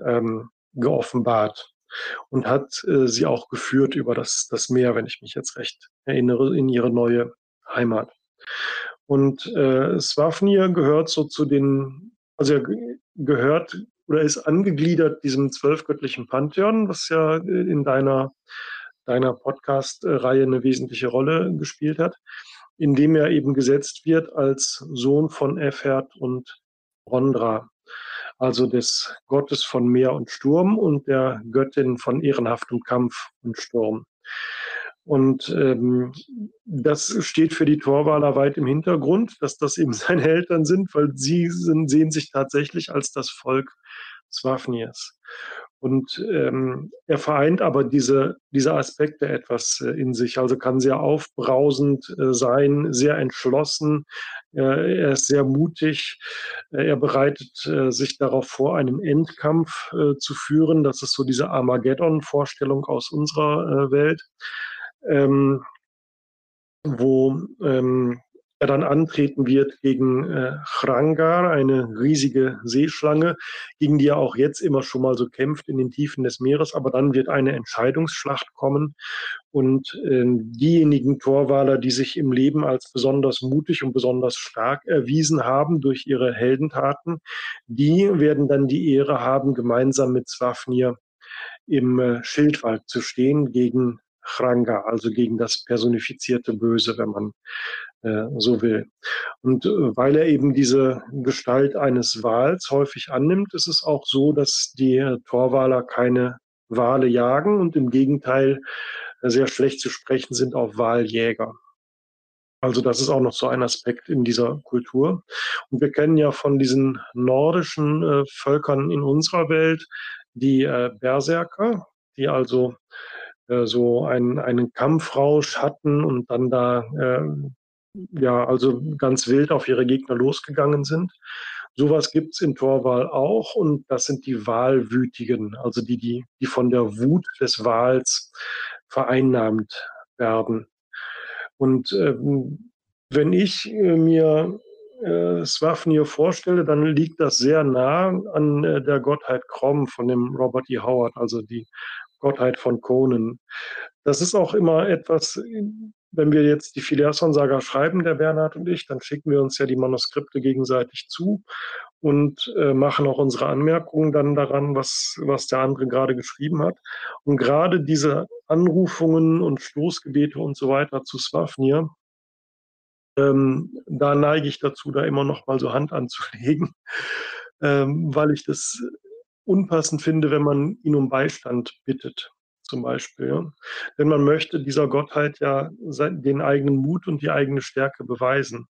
ähm, geoffenbart und hat äh, sie auch geführt über das, das Meer, wenn ich mich jetzt recht erinnere, in ihre neue Heimat. Und äh, Swafnir gehört so zu den, also er gehört oder ist angegliedert diesem zwölfgöttlichen Pantheon, was ja in deiner deiner Podcast-Reihe eine wesentliche Rolle gespielt hat, indem er eben gesetzt wird als Sohn von Efert und Rondra, also des Gottes von Meer und Sturm und der Göttin von ehrenhaftem Kampf und Sturm. Und ähm, das steht für die Torwaler weit im Hintergrund, dass das eben seine Eltern sind, weil sie sind, sehen sich tatsächlich als das Volk Swafniers. Und ähm, er vereint aber diese, diese Aspekte etwas äh, in sich. Also kann sehr aufbrausend äh, sein, sehr entschlossen. Äh, er ist sehr mutig. Äh, er bereitet äh, sich darauf vor, einen Endkampf äh, zu führen. Das ist so diese Armageddon-Vorstellung aus unserer Welt, ähm, wo ähm, er dann antreten wird gegen äh, Chrangar, eine riesige Seeschlange, gegen die er auch jetzt immer schon mal so kämpft in den Tiefen des Meeres. Aber dann wird eine Entscheidungsschlacht kommen und äh, diejenigen Torwaler, die sich im Leben als besonders mutig und besonders stark erwiesen haben durch ihre Heldentaten, die werden dann die Ehre haben, gemeinsam mit Swafnir im äh, Schildwald zu stehen gegen Chranga, also gegen das personifizierte Böse, wenn man äh, so will. Und äh, weil er eben diese Gestalt eines Wals häufig annimmt, ist es auch so, dass die Torwaler keine Wale jagen und im Gegenteil äh, sehr schlecht zu sprechen sind auf Waljäger. Also das ist auch noch so ein Aspekt in dieser Kultur. Und wir kennen ja von diesen nordischen äh, Völkern in unserer Welt die äh, Berserker, die also äh, so einen, einen Kampfrausch hatten und dann da äh, ja also ganz wild auf ihre Gegner losgegangen sind. Sowas gibt's in Torwahl auch und das sind die Wahlwütigen, also die, die, die von der Wut des Wahls vereinnahmt werden. Und ähm, wenn ich äh, mir äh, Swafnir vorstelle, dann liegt das sehr nah an äh, der Gottheit Krom von dem Robert E. Howard, also die Gottheit von Conan. Das ist auch immer etwas, wenn wir jetzt die Phileason-Saga schreiben, der Bernhard und ich, dann schicken wir uns ja die Manuskripte gegenseitig zu und äh, machen auch unsere Anmerkungen dann daran, was, was der andere gerade geschrieben hat. Und gerade diese Anrufungen und Stoßgebete und so weiter zu Swafnir, ähm, da neige ich dazu, da immer noch mal so Hand anzulegen, ähm, weil ich das unpassend finde, wenn man ihn um Beistand bittet, zum Beispiel. Denn man möchte dieser Gottheit ja den eigenen Mut und die eigene Stärke beweisen.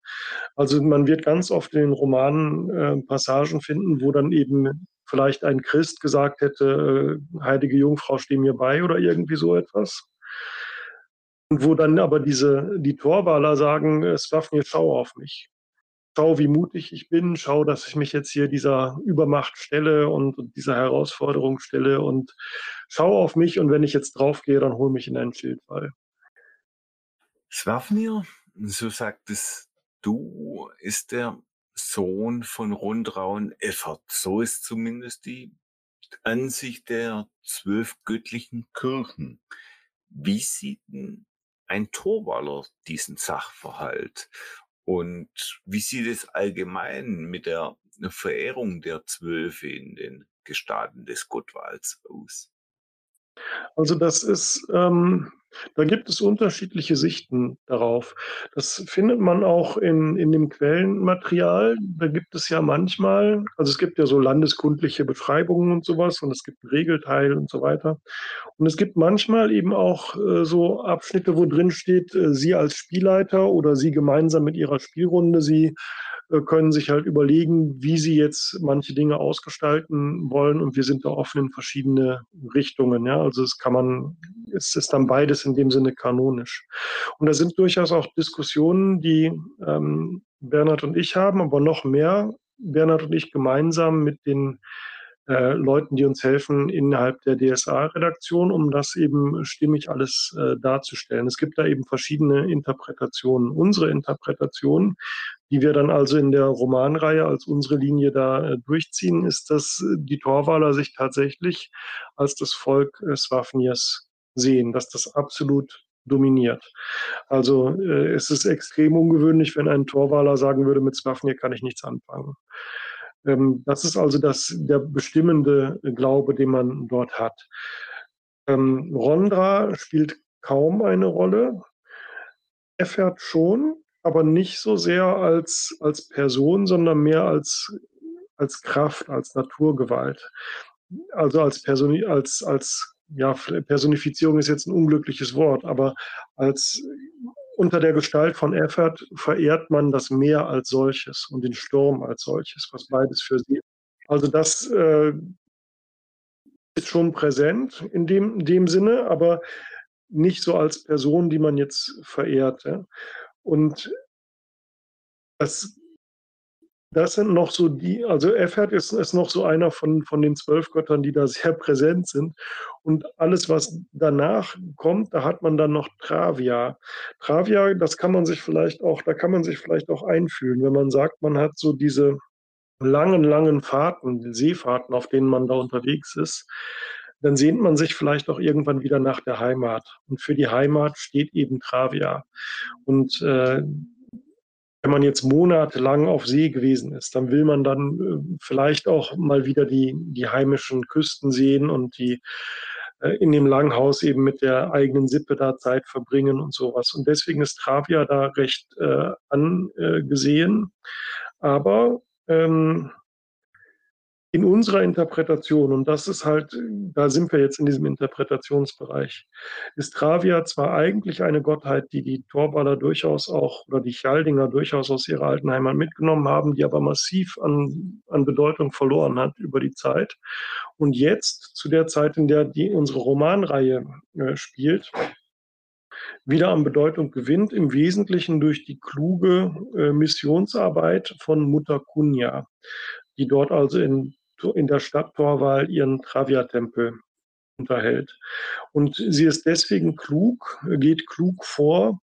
Also man wird ganz oft in den Romanen äh, Passagen finden, wo dann eben vielleicht ein Christ gesagt hätte, äh, heilige Jungfrau, steh mir bei oder irgendwie so etwas. Und wo dann aber diese, die Torwaler sagen, äh, Swafnir, schau auf mich schau, wie mutig ich bin, schau, dass ich mich jetzt hier dieser Übermacht stelle und, und dieser Herausforderung stelle und schau auf mich und wenn ich jetzt draufgehe, dann hol mich in einen Schildfall. Swafnir, so sagtest du, ist der Sohn von Rundraun Effert. So ist zumindest die Ansicht der zwölf göttlichen Kirchen. Wie sieht ein Torwaller diesen Sachverhalt? Und wie sieht es allgemein mit der Verehrung der Zwölfe in den Gestaden des Gottwals aus? Also das ist, ähm, da gibt es unterschiedliche Sichten darauf. Das findet man auch in, in dem Quellenmaterial. Da gibt es ja manchmal, also es gibt ja so landeskundliche Beschreibungen und sowas und es gibt einen Regelteil und so weiter. Und es gibt manchmal eben auch äh, so Abschnitte, wo drin steht, äh, Sie als Spielleiter oder Sie gemeinsam mit Ihrer Spielrunde, Sie äh, können sich halt überlegen, wie sie jetzt manche Dinge ausgestalten wollen und wir sind da offen in verschiedene Richtungen. Ja, also es kann man, es ist dann beides in dem Sinne kanonisch. Und da sind durchaus auch Diskussionen, die ähm, Bernhard und ich haben, aber noch mehr Bernhard und ich gemeinsam mit den äh, Leuten, die uns helfen innerhalb der DSA-Redaktion, um das eben stimmig alles äh, darzustellen. Es gibt da eben verschiedene Interpretationen. Unsere Interpretation, die wir dann also in der Romanreihe als unsere Linie da äh, durchziehen, ist, dass die Torwaler sich tatsächlich als das Volk äh, Swafniers sehen, dass das absolut dominiert. Also äh, es ist extrem ungewöhnlich, wenn ein Torwaler sagen würde, mit Swafnir kann ich nichts anfangen. Ähm, das ist also das, der bestimmende Glaube, den man dort hat. Ähm, Rondra spielt kaum eine Rolle. Effert schon, aber nicht so sehr als, als Person, sondern mehr als, als Kraft, als Naturgewalt. Also als, Person, als, als ja, Personifizierung ist jetzt ein unglückliches Wort, aber als unter der Gestalt von Effert verehrt man das Meer als solches und den Sturm als solches, was beides für sie. Also das äh, ist schon präsent in dem, in dem Sinne, aber nicht so als Person, die man jetzt verehrt. Und das das sind noch so die, also Efert ist, ist noch so einer von, von den zwölf Göttern, die da sehr präsent sind. Und alles, was danach kommt, da hat man dann noch Travia. Travia, das kann man sich vielleicht auch, da kann man sich vielleicht auch einfühlen, wenn man sagt, man hat so diese langen, langen Fahrten, Seefahrten, auf denen man da unterwegs ist, dann sehnt man sich vielleicht auch irgendwann wieder nach der Heimat. Und für die Heimat steht eben Travia. Und äh, wenn man jetzt monatelang auf See gewesen ist, dann will man dann äh, vielleicht auch mal wieder die, die heimischen Küsten sehen und die äh, in dem Langhaus eben mit der eigenen Sippe da Zeit verbringen und sowas. Und deswegen ist Travia da recht äh, angesehen. Aber ähm, in unserer Interpretation, und das ist halt, da sind wir jetzt in diesem Interpretationsbereich, ist Travia zwar eigentlich eine Gottheit, die die Torballer durchaus auch oder die Chaldinger durchaus aus ihrer alten Heimat mitgenommen haben, die aber massiv an, an Bedeutung verloren hat über die Zeit. Und jetzt, zu der Zeit, in der die unsere Romanreihe äh, spielt, wieder an Bedeutung gewinnt, im Wesentlichen durch die kluge äh, Missionsarbeit von Mutter Kunja, die dort also in in der Stadt Torwal ihren Travia-Tempel unterhält. Und sie ist deswegen klug, geht klug vor,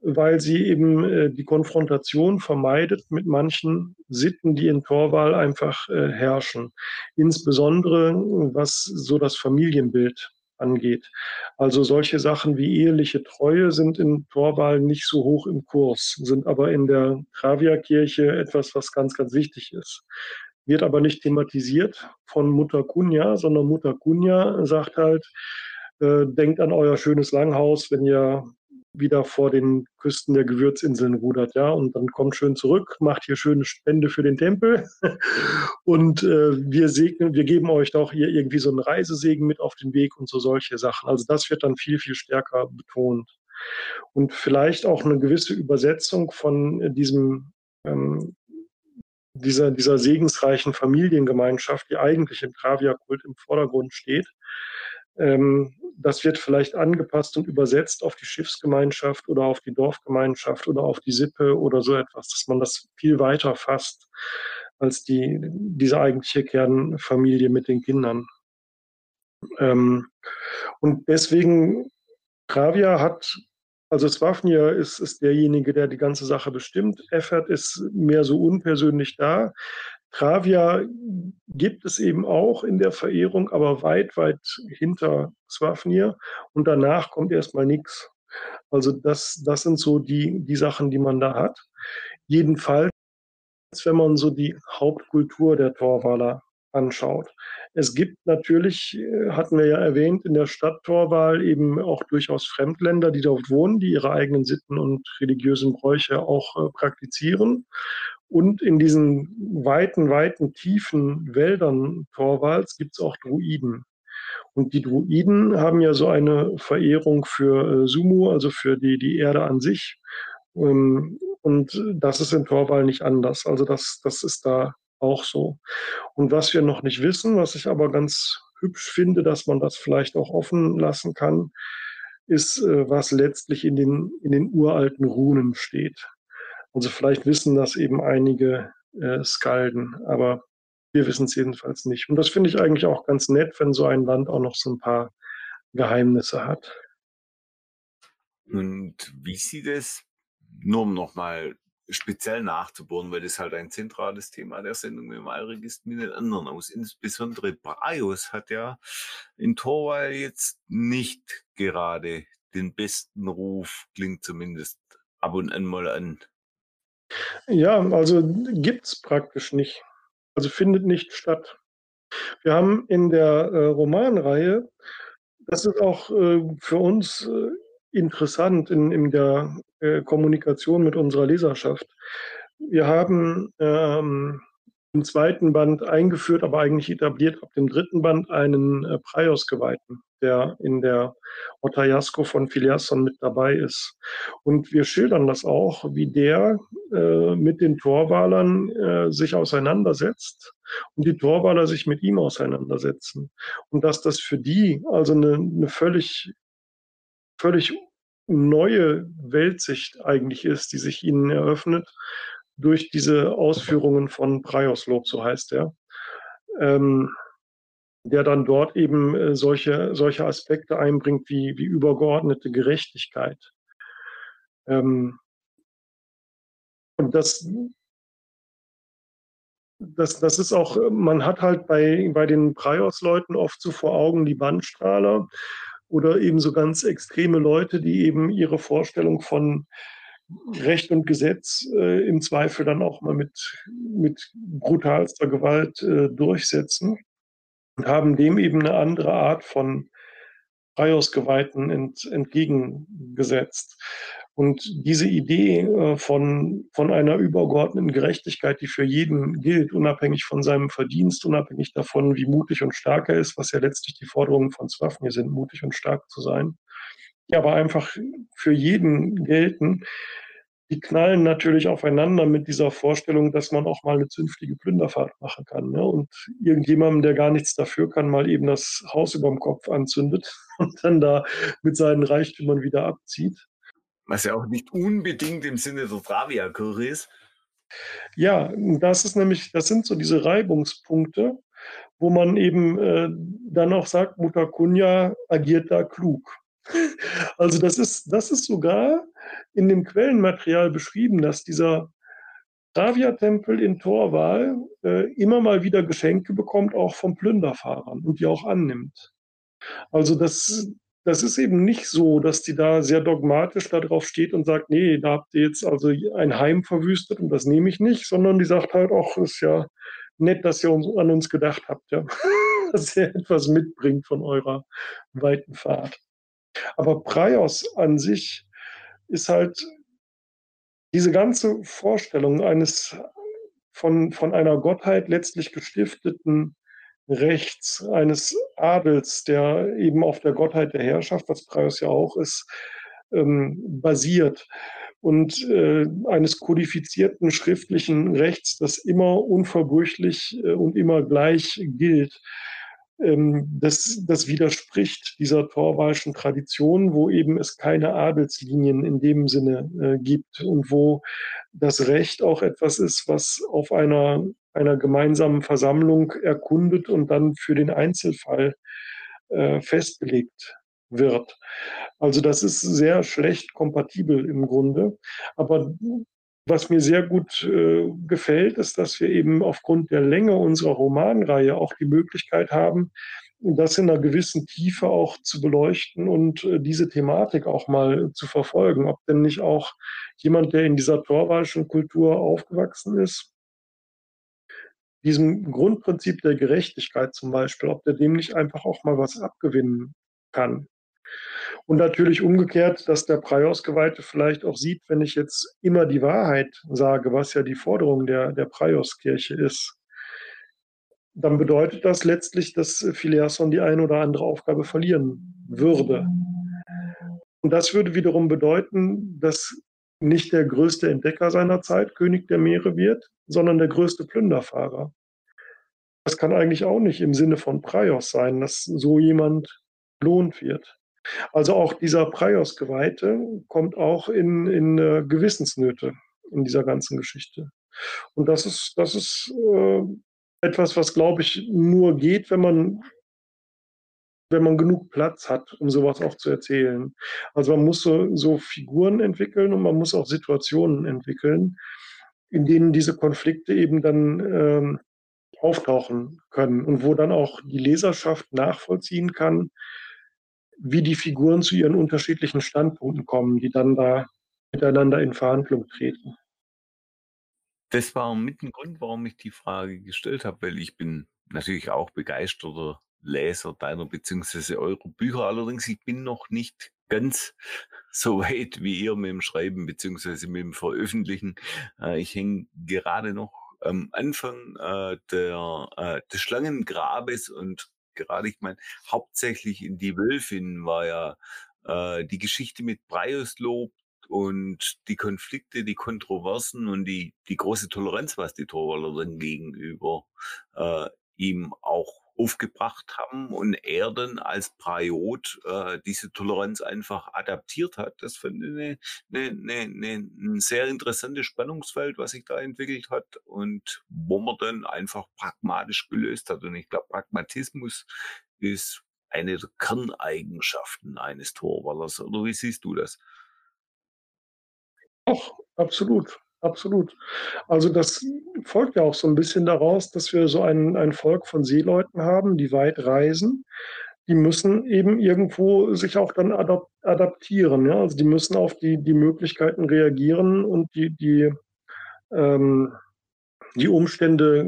weil sie eben äh, die Konfrontation vermeidet mit manchen Sitten, die in Torwal einfach äh, herrschen. Insbesondere was so das Familienbild angeht. Also solche Sachen wie eheliche Treue sind in Torwal nicht so hoch im Kurs, sind aber in der Travia-Kirche etwas, was ganz, ganz wichtig ist wird aber nicht thematisiert von Mutter Kunja, sondern Mutter Kunja sagt halt, äh, denkt an euer schönes Langhaus, wenn ihr wieder vor den Küsten der Gewürzinseln rudert, ja, und dann kommt schön zurück, macht hier schöne Spende für den Tempel und äh, wir segnen, wir geben euch doch hier irgendwie so einen Reisesegen mit auf den Weg und so solche Sachen. Also das wird dann viel, viel stärker betont. Und vielleicht auch eine gewisse Übersetzung von diesem ähm, dieser, dieser segensreichen Familiengemeinschaft, die eigentlich im Travia-Kult im Vordergrund steht. Ähm, das wird vielleicht angepasst und übersetzt auf die Schiffsgemeinschaft oder auf die Dorfgemeinschaft oder auf die Sippe oder so etwas, dass man das viel weiter fasst als die, diese eigentliche Kernfamilie mit den Kindern. Ähm, und deswegen, Travia hat also Swafnir ist, ist derjenige, der die ganze Sache bestimmt. Effert ist mehr so unpersönlich da. Travia gibt es eben auch in der Verehrung, aber weit, weit hinter Swafnir. Und danach kommt erstmal nichts. Also das, das sind so die, die Sachen, die man da hat. Jedenfalls, wenn man so die Hauptkultur der Torwaler anschaut. Es gibt natürlich, äh, hatten wir ja erwähnt, in der Stadttorwahl eben auch durchaus Fremdländer, die dort wohnen, die ihre eigenen Sitten und religiösen Bräuche auch äh, praktizieren. Und in diesen weiten, weiten, tiefen Wäldern Torwals gibt es auch Druiden. Und die Druiden haben ja so eine Verehrung für äh, Sumu, also für die, die Erde an sich. Ähm, und das ist in Torwal nicht anders. Also das, das ist da auch so. Und was wir noch nicht wissen, was ich aber ganz hübsch finde, dass man das vielleicht auch offen lassen kann, ist, äh, was letztlich in den, in den uralten Runen steht. Also vielleicht wissen das eben einige äh, Skalden, aber wir wissen es jedenfalls nicht. Und das finde ich eigentlich auch ganz nett, wenn so ein Land auch noch so ein paar Geheimnisse hat. Und wie sieht es, nur um nochmal speziell nachzubohren, weil das halt ein zentrales Thema der Sendung im Wahlregister mit den anderen aus. Insbesondere Braios hat ja in Torwall jetzt nicht gerade den besten Ruf, klingt zumindest ab und an mal an. Ja, also gibt's praktisch nicht. Also findet nicht statt. Wir haben in der äh, Romanreihe, das ist auch äh, für uns äh, interessant in, in der äh, Kommunikation mit unserer Leserschaft. Wir haben ähm, im zweiten Band eingeführt, aber eigentlich etabliert ab dem dritten Band einen äh, Praios-Geweihten, der in der Otajasko von Filiasson mit dabei ist. Und wir schildern das auch, wie der äh, mit den Torwalern äh, sich auseinandersetzt und die Torwaler sich mit ihm auseinandersetzen. Und dass das für die also eine, eine völlig völlig neue Weltsicht eigentlich ist, die sich ihnen eröffnet, durch diese Ausführungen von Praioslob, so heißt er, ähm, der dann dort eben äh, solche, solche Aspekte einbringt wie, wie übergeordnete Gerechtigkeit. Ähm, und das, das, das ist auch, man hat halt bei, bei den Praios-Leuten oft so vor Augen die Bandstrahler oder eben so ganz extreme Leute, die eben ihre Vorstellung von Recht und Gesetz äh, im Zweifel dann auch mal mit, mit brutalster Gewalt äh, durchsetzen und haben dem eben eine andere Art von Freihausgeweihten ent, entgegengesetzt. Und diese Idee äh, von, von einer übergeordneten Gerechtigkeit, die für jeden gilt, unabhängig von seinem Verdienst, unabhängig davon, wie mutig und stark er ist, was ja letztlich die Forderungen von Zwafnir sind, mutig und stark zu sein, die aber einfach für jeden gelten, die knallen natürlich aufeinander mit dieser Vorstellung, dass man auch mal eine zünftige Plünderfahrt machen kann. Ne? Und irgendjemandem, der gar nichts dafür kann, mal eben das Haus über dem Kopf anzündet und dann da mit seinen Reichtümern wieder abzieht. Was ja auch nicht unbedingt im Sinne der Travia-Kirche ist. Ja, das ist nämlich, das sind so diese Reibungspunkte, wo man eben äh, dann auch sagt, Mutter Kunja agiert da klug. Also das ist, das ist sogar in dem Quellenmaterial beschrieben, dass dieser Ravia-Tempel in Torwal äh, immer mal wieder Geschenke bekommt, auch von Plünderfahrern und die auch annimmt. Also das, das ist eben nicht so, dass die da sehr dogmatisch darauf steht und sagt, nee, da habt ihr jetzt also ein Heim verwüstet und das nehme ich nicht, sondern die sagt halt auch, ist ja nett, dass ihr uns, an uns gedacht habt, ja. dass ihr etwas mitbringt von eurer weiten Fahrt. Aber Praios an sich ist halt diese ganze Vorstellung eines von, von einer Gottheit letztlich gestifteten Rechts, eines Adels, der eben auf der Gottheit der Herrschaft, was Praios ja auch ist, ähm, basiert und äh, eines kodifizierten schriftlichen Rechts, das immer unverbrüchlich äh, und immer gleich gilt das, das widerspricht dieser torwalschen Tradition, wo eben es keine Adelslinien in dem Sinne äh, gibt und wo das Recht auch etwas ist, was auf einer, einer gemeinsamen Versammlung erkundet und dann für den Einzelfall äh, festgelegt wird. Also das ist sehr schlecht kompatibel im Grunde. Aber was mir sehr gut äh, gefällt, ist, dass wir eben aufgrund der Länge unserer Romanreihe auch die Möglichkeit haben, das in einer gewissen Tiefe auch zu beleuchten und äh, diese Thematik auch mal zu verfolgen. Ob denn nicht auch jemand, der in dieser torwalschen Kultur aufgewachsen ist, diesem Grundprinzip der Gerechtigkeit zum Beispiel, ob der dem nicht einfach auch mal was abgewinnen kann. Und natürlich umgekehrt, dass der Praios-Geweihte vielleicht auch sieht, wenn ich jetzt immer die Wahrheit sage, was ja die Forderung der, der Praios-Kirche ist, dann bedeutet das letztlich, dass Phileason die eine oder andere Aufgabe verlieren würde. Und das würde wiederum bedeuten, dass nicht der größte Entdecker seiner Zeit König der Meere wird, sondern der größte Plünderfahrer. Das kann eigentlich auch nicht im Sinne von Praios sein, dass so jemand belohnt wird. Also auch dieser Praios-Geweihte kommt auch in, in äh, Gewissensnöte in dieser ganzen Geschichte. Und das ist, das ist äh, etwas, was, glaube ich, nur geht, wenn man, wenn man genug Platz hat, um sowas auch zu erzählen. Also man muss so, so Figuren entwickeln und man muss auch Situationen entwickeln, in denen diese Konflikte eben dann ähm, auftauchen können und wo dann auch die Leserschaft nachvollziehen kann, wie die Figuren zu ihren unterschiedlichen Standpunkten kommen, die dann da miteinander in Verhandlung treten. Das war mit ein Grund, warum ich die Frage gestellt habe, weil ich bin natürlich auch begeisterter Leser deiner bzw. eurer Bücher. Allerdings, ich bin noch nicht ganz so weit wie ihr mit dem Schreiben bzw. mit dem Veröffentlichen. Äh, ich hänge gerade noch am Anfang äh, der, äh, des Schlangengrabes und gerade, ich meine, hauptsächlich in die Wölfin war ja äh, die Geschichte mit Breierslob und die Konflikte, die Kontroversen und die, die große Toleranz, was die Torwaller dann gegenüber äh, ihm auch aufgebracht haben und er dann als Priot äh, diese Toleranz einfach adaptiert hat. Das finde ich eine, eine, eine, ein sehr interessantes Spannungsfeld, was sich da entwickelt hat und wo man dann einfach pragmatisch gelöst hat. Und ich glaube, Pragmatismus ist eine der Kerneigenschaften eines Torwallers. Oder wie siehst du das? Ach, absolut. Absolut. Also das folgt ja auch so ein bisschen daraus, dass wir so ein, ein Volk von Seeleuten haben, die weit reisen. Die müssen eben irgendwo sich auch dann adaptieren. Ja? Also die müssen auf die, die Möglichkeiten reagieren und die, die, ähm, die Umstände,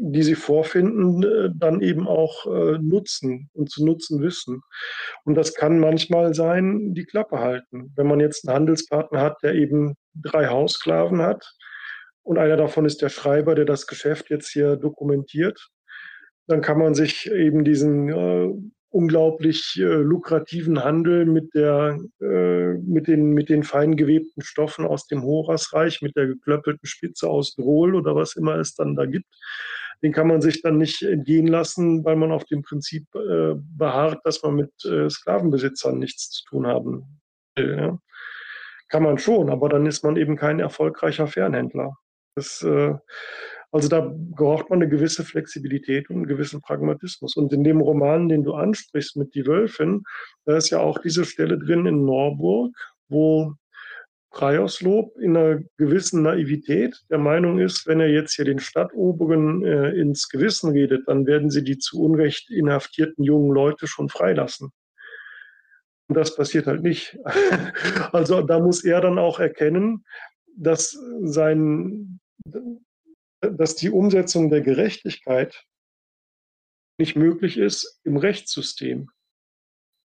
die sie vorfinden, äh, dann eben auch äh, nutzen und zu nutzen wissen. Und das kann manchmal sein, die Klappe halten. Wenn man jetzt einen Handelspartner hat, der eben drei Haussklaven hat und einer davon ist der Schreiber, der das Geschäft jetzt hier dokumentiert, dann kann man sich eben diesen äh, unglaublich äh, lukrativen Handel mit, der, äh, mit, den, mit den fein gewebten Stoffen aus dem Horasreich, mit der geklöppelten Spitze aus Drol oder was immer es dann da gibt, den kann man sich dann nicht entgehen lassen, weil man auf dem Prinzip äh, beharrt, dass man mit äh, Sklavenbesitzern nichts zu tun haben will. Ja. Kann man schon, aber dann ist man eben kein erfolgreicher Fernhändler. Das, äh, also da braucht man eine gewisse Flexibilität und einen gewissen Pragmatismus. Und in dem Roman, den du ansprichst mit Die Wölfin, da ist ja auch diese Stelle drin in Norburg, wo Preierslob in einer gewissen Naivität der Meinung ist, wenn er jetzt hier den Stadtoberen äh, ins Gewissen redet, dann werden sie die zu Unrecht inhaftierten jungen Leute schon freilassen. Und das passiert halt nicht. also da muss er dann auch erkennen, dass sein, dass die Umsetzung der Gerechtigkeit nicht möglich ist im Rechtssystem.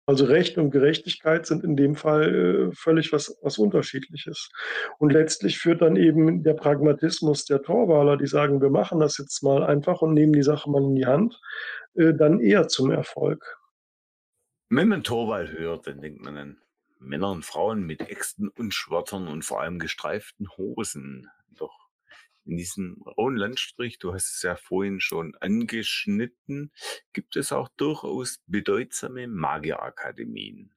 Also Recht und Gerechtigkeit sind in dem Fall äh, völlig was, was Unterschiedliches. Und letztlich führt dann eben der Pragmatismus der Torwaler, die sagen, wir machen das jetzt mal einfach und nehmen die Sache mal in die Hand, äh, dann eher zum Erfolg. Wenn man Torwall hört, dann denkt man an Männer und Frauen mit Äxten und Schwertern und vor allem gestreiften Hosen. Doch in diesem rauen Landstrich, du hast es ja vorhin schon angeschnitten, gibt es auch durchaus bedeutsame Magierakademien.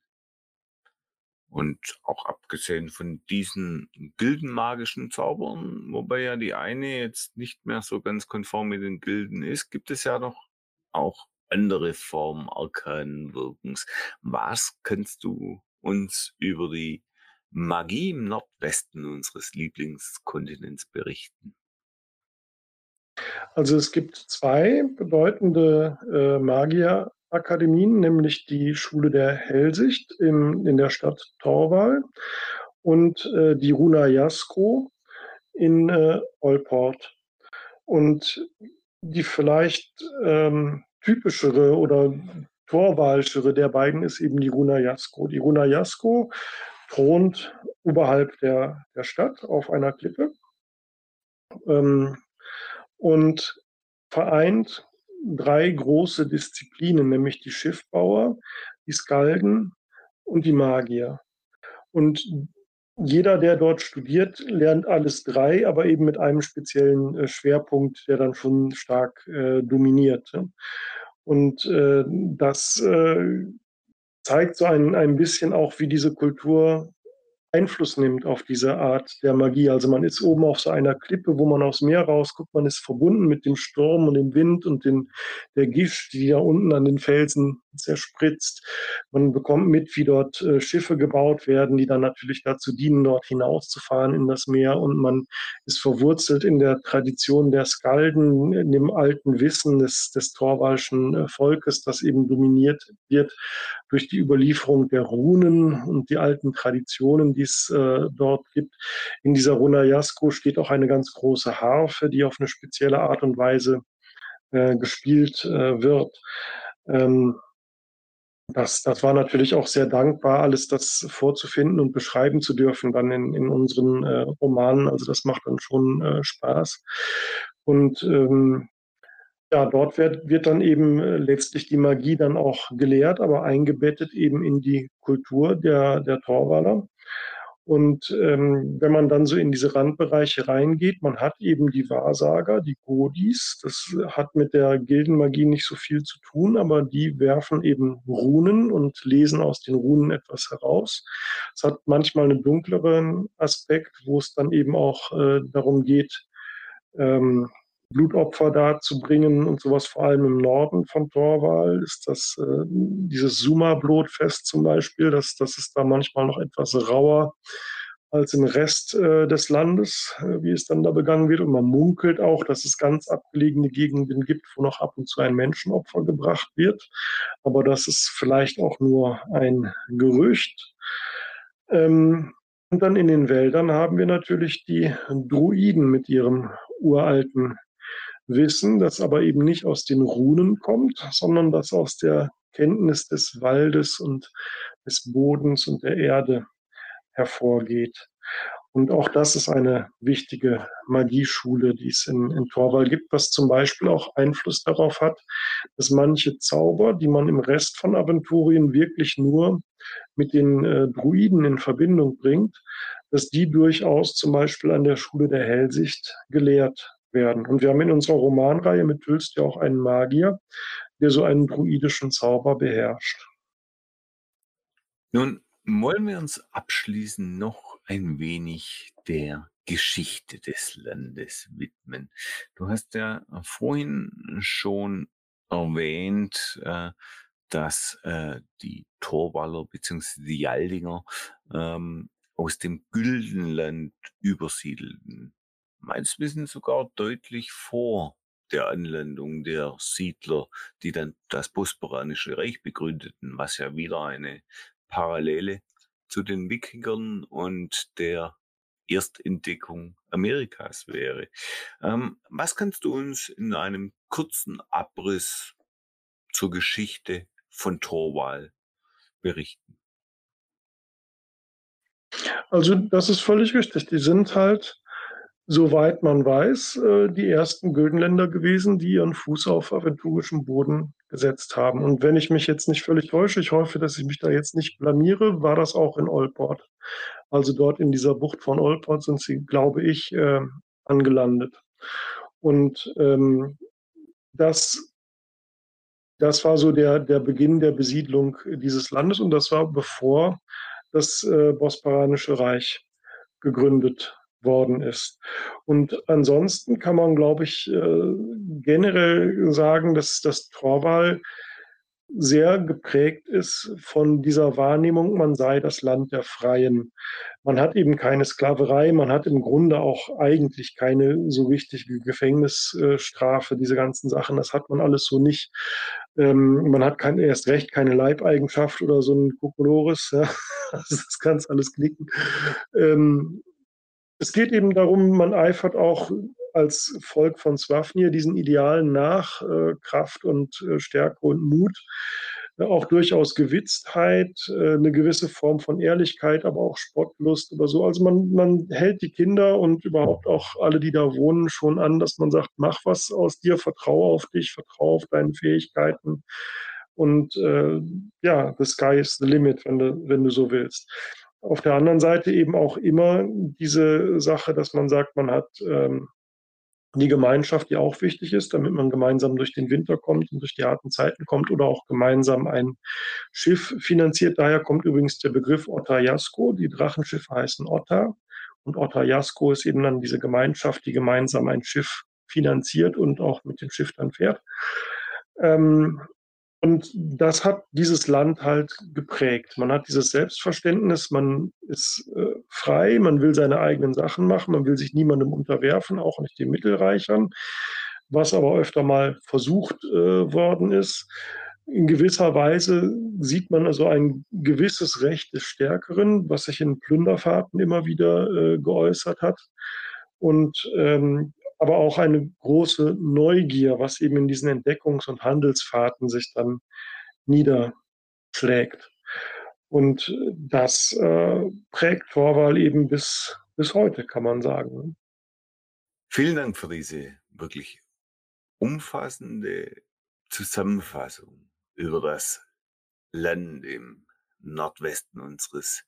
Und auch abgesehen von diesen gildenmagischen Zaubern, wobei ja die eine jetzt nicht mehr so ganz konform mit den Gilden ist, gibt es ja noch auch andere Formen arkanen Wirkens. Was kannst du uns über die Magie im Nordwesten unseres Lieblingskontinents berichten? Also es gibt zwei bedeutende äh, Magierakademien, nämlich die Schule der Hellsicht im, in der Stadt Torval und äh, die Runa Jasko in äh, Olport. Und die vielleicht ähm, typischere oder torwalschere der beiden ist eben die Runa Jasko. Die Runa Jasko thront oberhalb der, der Stadt auf einer Klippe ähm, und vereint drei große Disziplinen, nämlich die Schiffbauer, die Skalden und die Magier. Und jeder, der dort studiert, lernt alles drei, aber eben mit einem speziellen äh, Schwerpunkt, der dann schon stark äh, dominiert. Und äh, das äh, zeigt so ein, ein bisschen auch, wie diese Kultur Einfluss nimmt auf diese Art der Magie. Also man ist oben auf so einer Klippe, wo man aufs Meer rausguckt, man ist verbunden mit dem Sturm und dem Wind und den, der Gischt, die da unten an den Felsen zerspritzt. Man bekommt mit, wie dort äh, Schiffe gebaut werden, die dann natürlich dazu dienen, dort hinauszufahren in das Meer. Und man ist verwurzelt in der Tradition der Skalden, in dem alten Wissen des, des Torwalschen äh, Volkes, das eben dominiert wird durch die Überlieferung der Runen und die alten Traditionen, die es äh, dort gibt. In dieser Runajasko steht auch eine ganz große Harfe, die auf eine spezielle Art und Weise äh, gespielt äh, wird. Ähm, das, das war natürlich auch sehr dankbar, alles das vorzufinden und beschreiben zu dürfen dann in, in unseren äh, Romanen. Also das macht dann schon äh, Spaß. Und ähm, ja, dort wird, wird dann eben äh, letztlich die Magie dann auch gelehrt, aber eingebettet eben in die Kultur der, der Torwaler. Und ähm, wenn man dann so in diese Randbereiche reingeht, man hat eben die Wahrsager, die Godis. Das hat mit der Gildenmagie nicht so viel zu tun, aber die werfen eben Runen und lesen aus den Runen etwas heraus. Es hat manchmal einen dunkleren Aspekt, wo es dann eben auch äh, darum geht, ähm, Blutopfer darzubringen und sowas, vor allem im Norden von Torwal, ist das äh, dieses Suma-Blutfest zum Beispiel, das, das ist da manchmal noch etwas rauer als im Rest äh, des Landes, äh, wie es dann da begangen wird. Und man munkelt auch, dass es ganz abgelegene Gegenden gibt, wo noch ab und zu ein Menschenopfer gebracht wird. Aber das ist vielleicht auch nur ein Gerücht. Ähm, und dann in den Wäldern haben wir natürlich die Druiden mit ihrem uralten Wissen, das aber eben nicht aus den Runen kommt, sondern das aus der Kenntnis des Waldes und des Bodens und der Erde hervorgeht. Und auch das ist eine wichtige Magieschule, die es in, in Torwall gibt, was zum Beispiel auch Einfluss darauf hat, dass manche Zauber, die man im Rest von Aventurien wirklich nur mit den äh, Druiden in Verbindung bringt, dass die durchaus zum Beispiel an der Schule der Hellsicht gelehrt werden. Und wir haben in unserer Romanreihe mit Tülst ja auch einen Magier, der so einen druidischen Zauber beherrscht. Nun wollen wir uns abschließend noch ein wenig der Geschichte des Landes widmen. Du hast ja vorhin schon erwähnt, äh, dass äh, die Torwaller bzw. die Jaldinger ähm, aus dem Güldenland übersiedelten meines Wissens sogar deutlich vor der Anlandung der Siedler, die dann das Bosporanische Reich begründeten, was ja wieder eine Parallele zu den Wikingern und der Erstentdeckung Amerikas wäre. Ähm, was kannst du uns in einem kurzen Abriss zur Geschichte von Torwal berichten? Also das ist völlig richtig. Die sind halt soweit man weiß, äh, die ersten Güldenländer gewesen, die ihren Fuß auf aventurischem Boden gesetzt haben. Und wenn ich mich jetzt nicht völlig täusche, ich hoffe, dass ich mich da jetzt nicht blamiere, war das auch in Olport. Also dort in dieser Bucht von Olport sind sie, glaube ich, äh, angelandet. Und ähm, das, das war so der, der Beginn der Besiedlung dieses Landes und das war bevor das äh, Bosporanische Reich gegründet worden ist. Und ansonsten kann man, glaube ich, äh, generell sagen, dass das Torwahl sehr geprägt ist von dieser Wahrnehmung, man sei das Land der Freien. Man hat eben keine Sklaverei, man hat im Grunde auch eigentlich keine so wichtige Gefängnisstrafe, diese ganzen Sachen, das hat man alles so nicht. Ähm, man hat kein, erst recht keine Leibeigenschaft oder so ein Kokolores, ja. das kann alles knicken. Ähm, es geht eben darum, man eifert auch als Volk von Swafnir diesen Idealen nach, äh, Kraft und äh, Stärke und Mut, äh, auch durchaus Gewitztheit, äh, eine gewisse Form von Ehrlichkeit, aber auch Spottlust oder so. Also man, man hält die Kinder und überhaupt auch alle, die da wohnen, schon an, dass man sagt, mach was aus dir, vertraue auf dich, vertraue auf deine Fähigkeiten. Und äh, ja, the sky is the limit, wenn du, wenn du so willst. Auf der anderen Seite eben auch immer diese Sache, dass man sagt, man hat ähm, die Gemeinschaft, die auch wichtig ist, damit man gemeinsam durch den Winter kommt und durch die harten Zeiten kommt oder auch gemeinsam ein Schiff finanziert. Daher kommt übrigens der Begriff Ottajasko. Die Drachenschiffe heißen Otta und Ottajasko ist eben dann diese Gemeinschaft, die gemeinsam ein Schiff finanziert und auch mit dem Schiff dann fährt. Ähm, und das hat dieses Land halt geprägt. Man hat dieses Selbstverständnis, man ist äh, frei, man will seine eigenen Sachen machen, man will sich niemandem unterwerfen, auch nicht den Mittelreichern, was aber öfter mal versucht äh, worden ist. In gewisser Weise sieht man also ein gewisses Recht des Stärkeren, was sich in Plünderfahrten immer wieder äh, geäußert hat. Und ähm, aber auch eine große Neugier, was eben in diesen Entdeckungs- und Handelsfahrten sich dann niederschlägt. Und das äh, prägt Torwahl eben bis, bis heute, kann man sagen. Ne? Vielen Dank für diese wirklich umfassende Zusammenfassung über das Land im Nordwesten unseres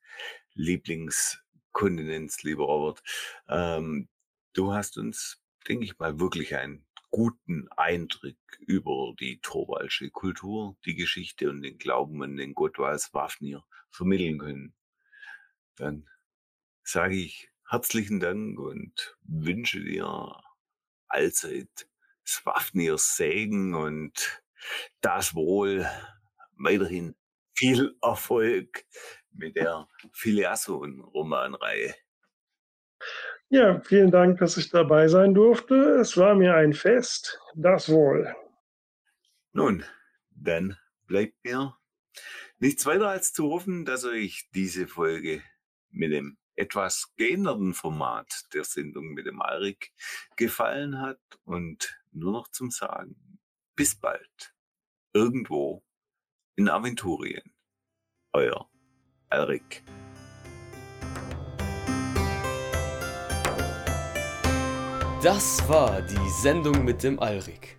Lieblings Kontinents, lieber Robert. Ähm, du hast uns, denke ich mal, wirklich einen guten Eindruck über die Torwalsche Kultur, die Geschichte und den Glauben an den Gott als Waffnir vermitteln können. Dann sage ich herzlichen Dank und wünsche dir allzeit Swafnir Segen und das Wohl weiterhin viel Erfolg mit der Filiasson-Romanreihe. Ja, vielen Dank, dass ich dabei sein durfte. Es war mir ein Fest. Das wohl. Nun, dann bleibt mir nichts weiter als zu hoffen, dass euch diese Folge mit dem etwas geänderten Format der Sendung mit dem Alrik gefallen hat und nur noch zum Sagen, bis bald, irgendwo in Aventurien. Euer Alrik. Das war die Sendung mit dem Alrik.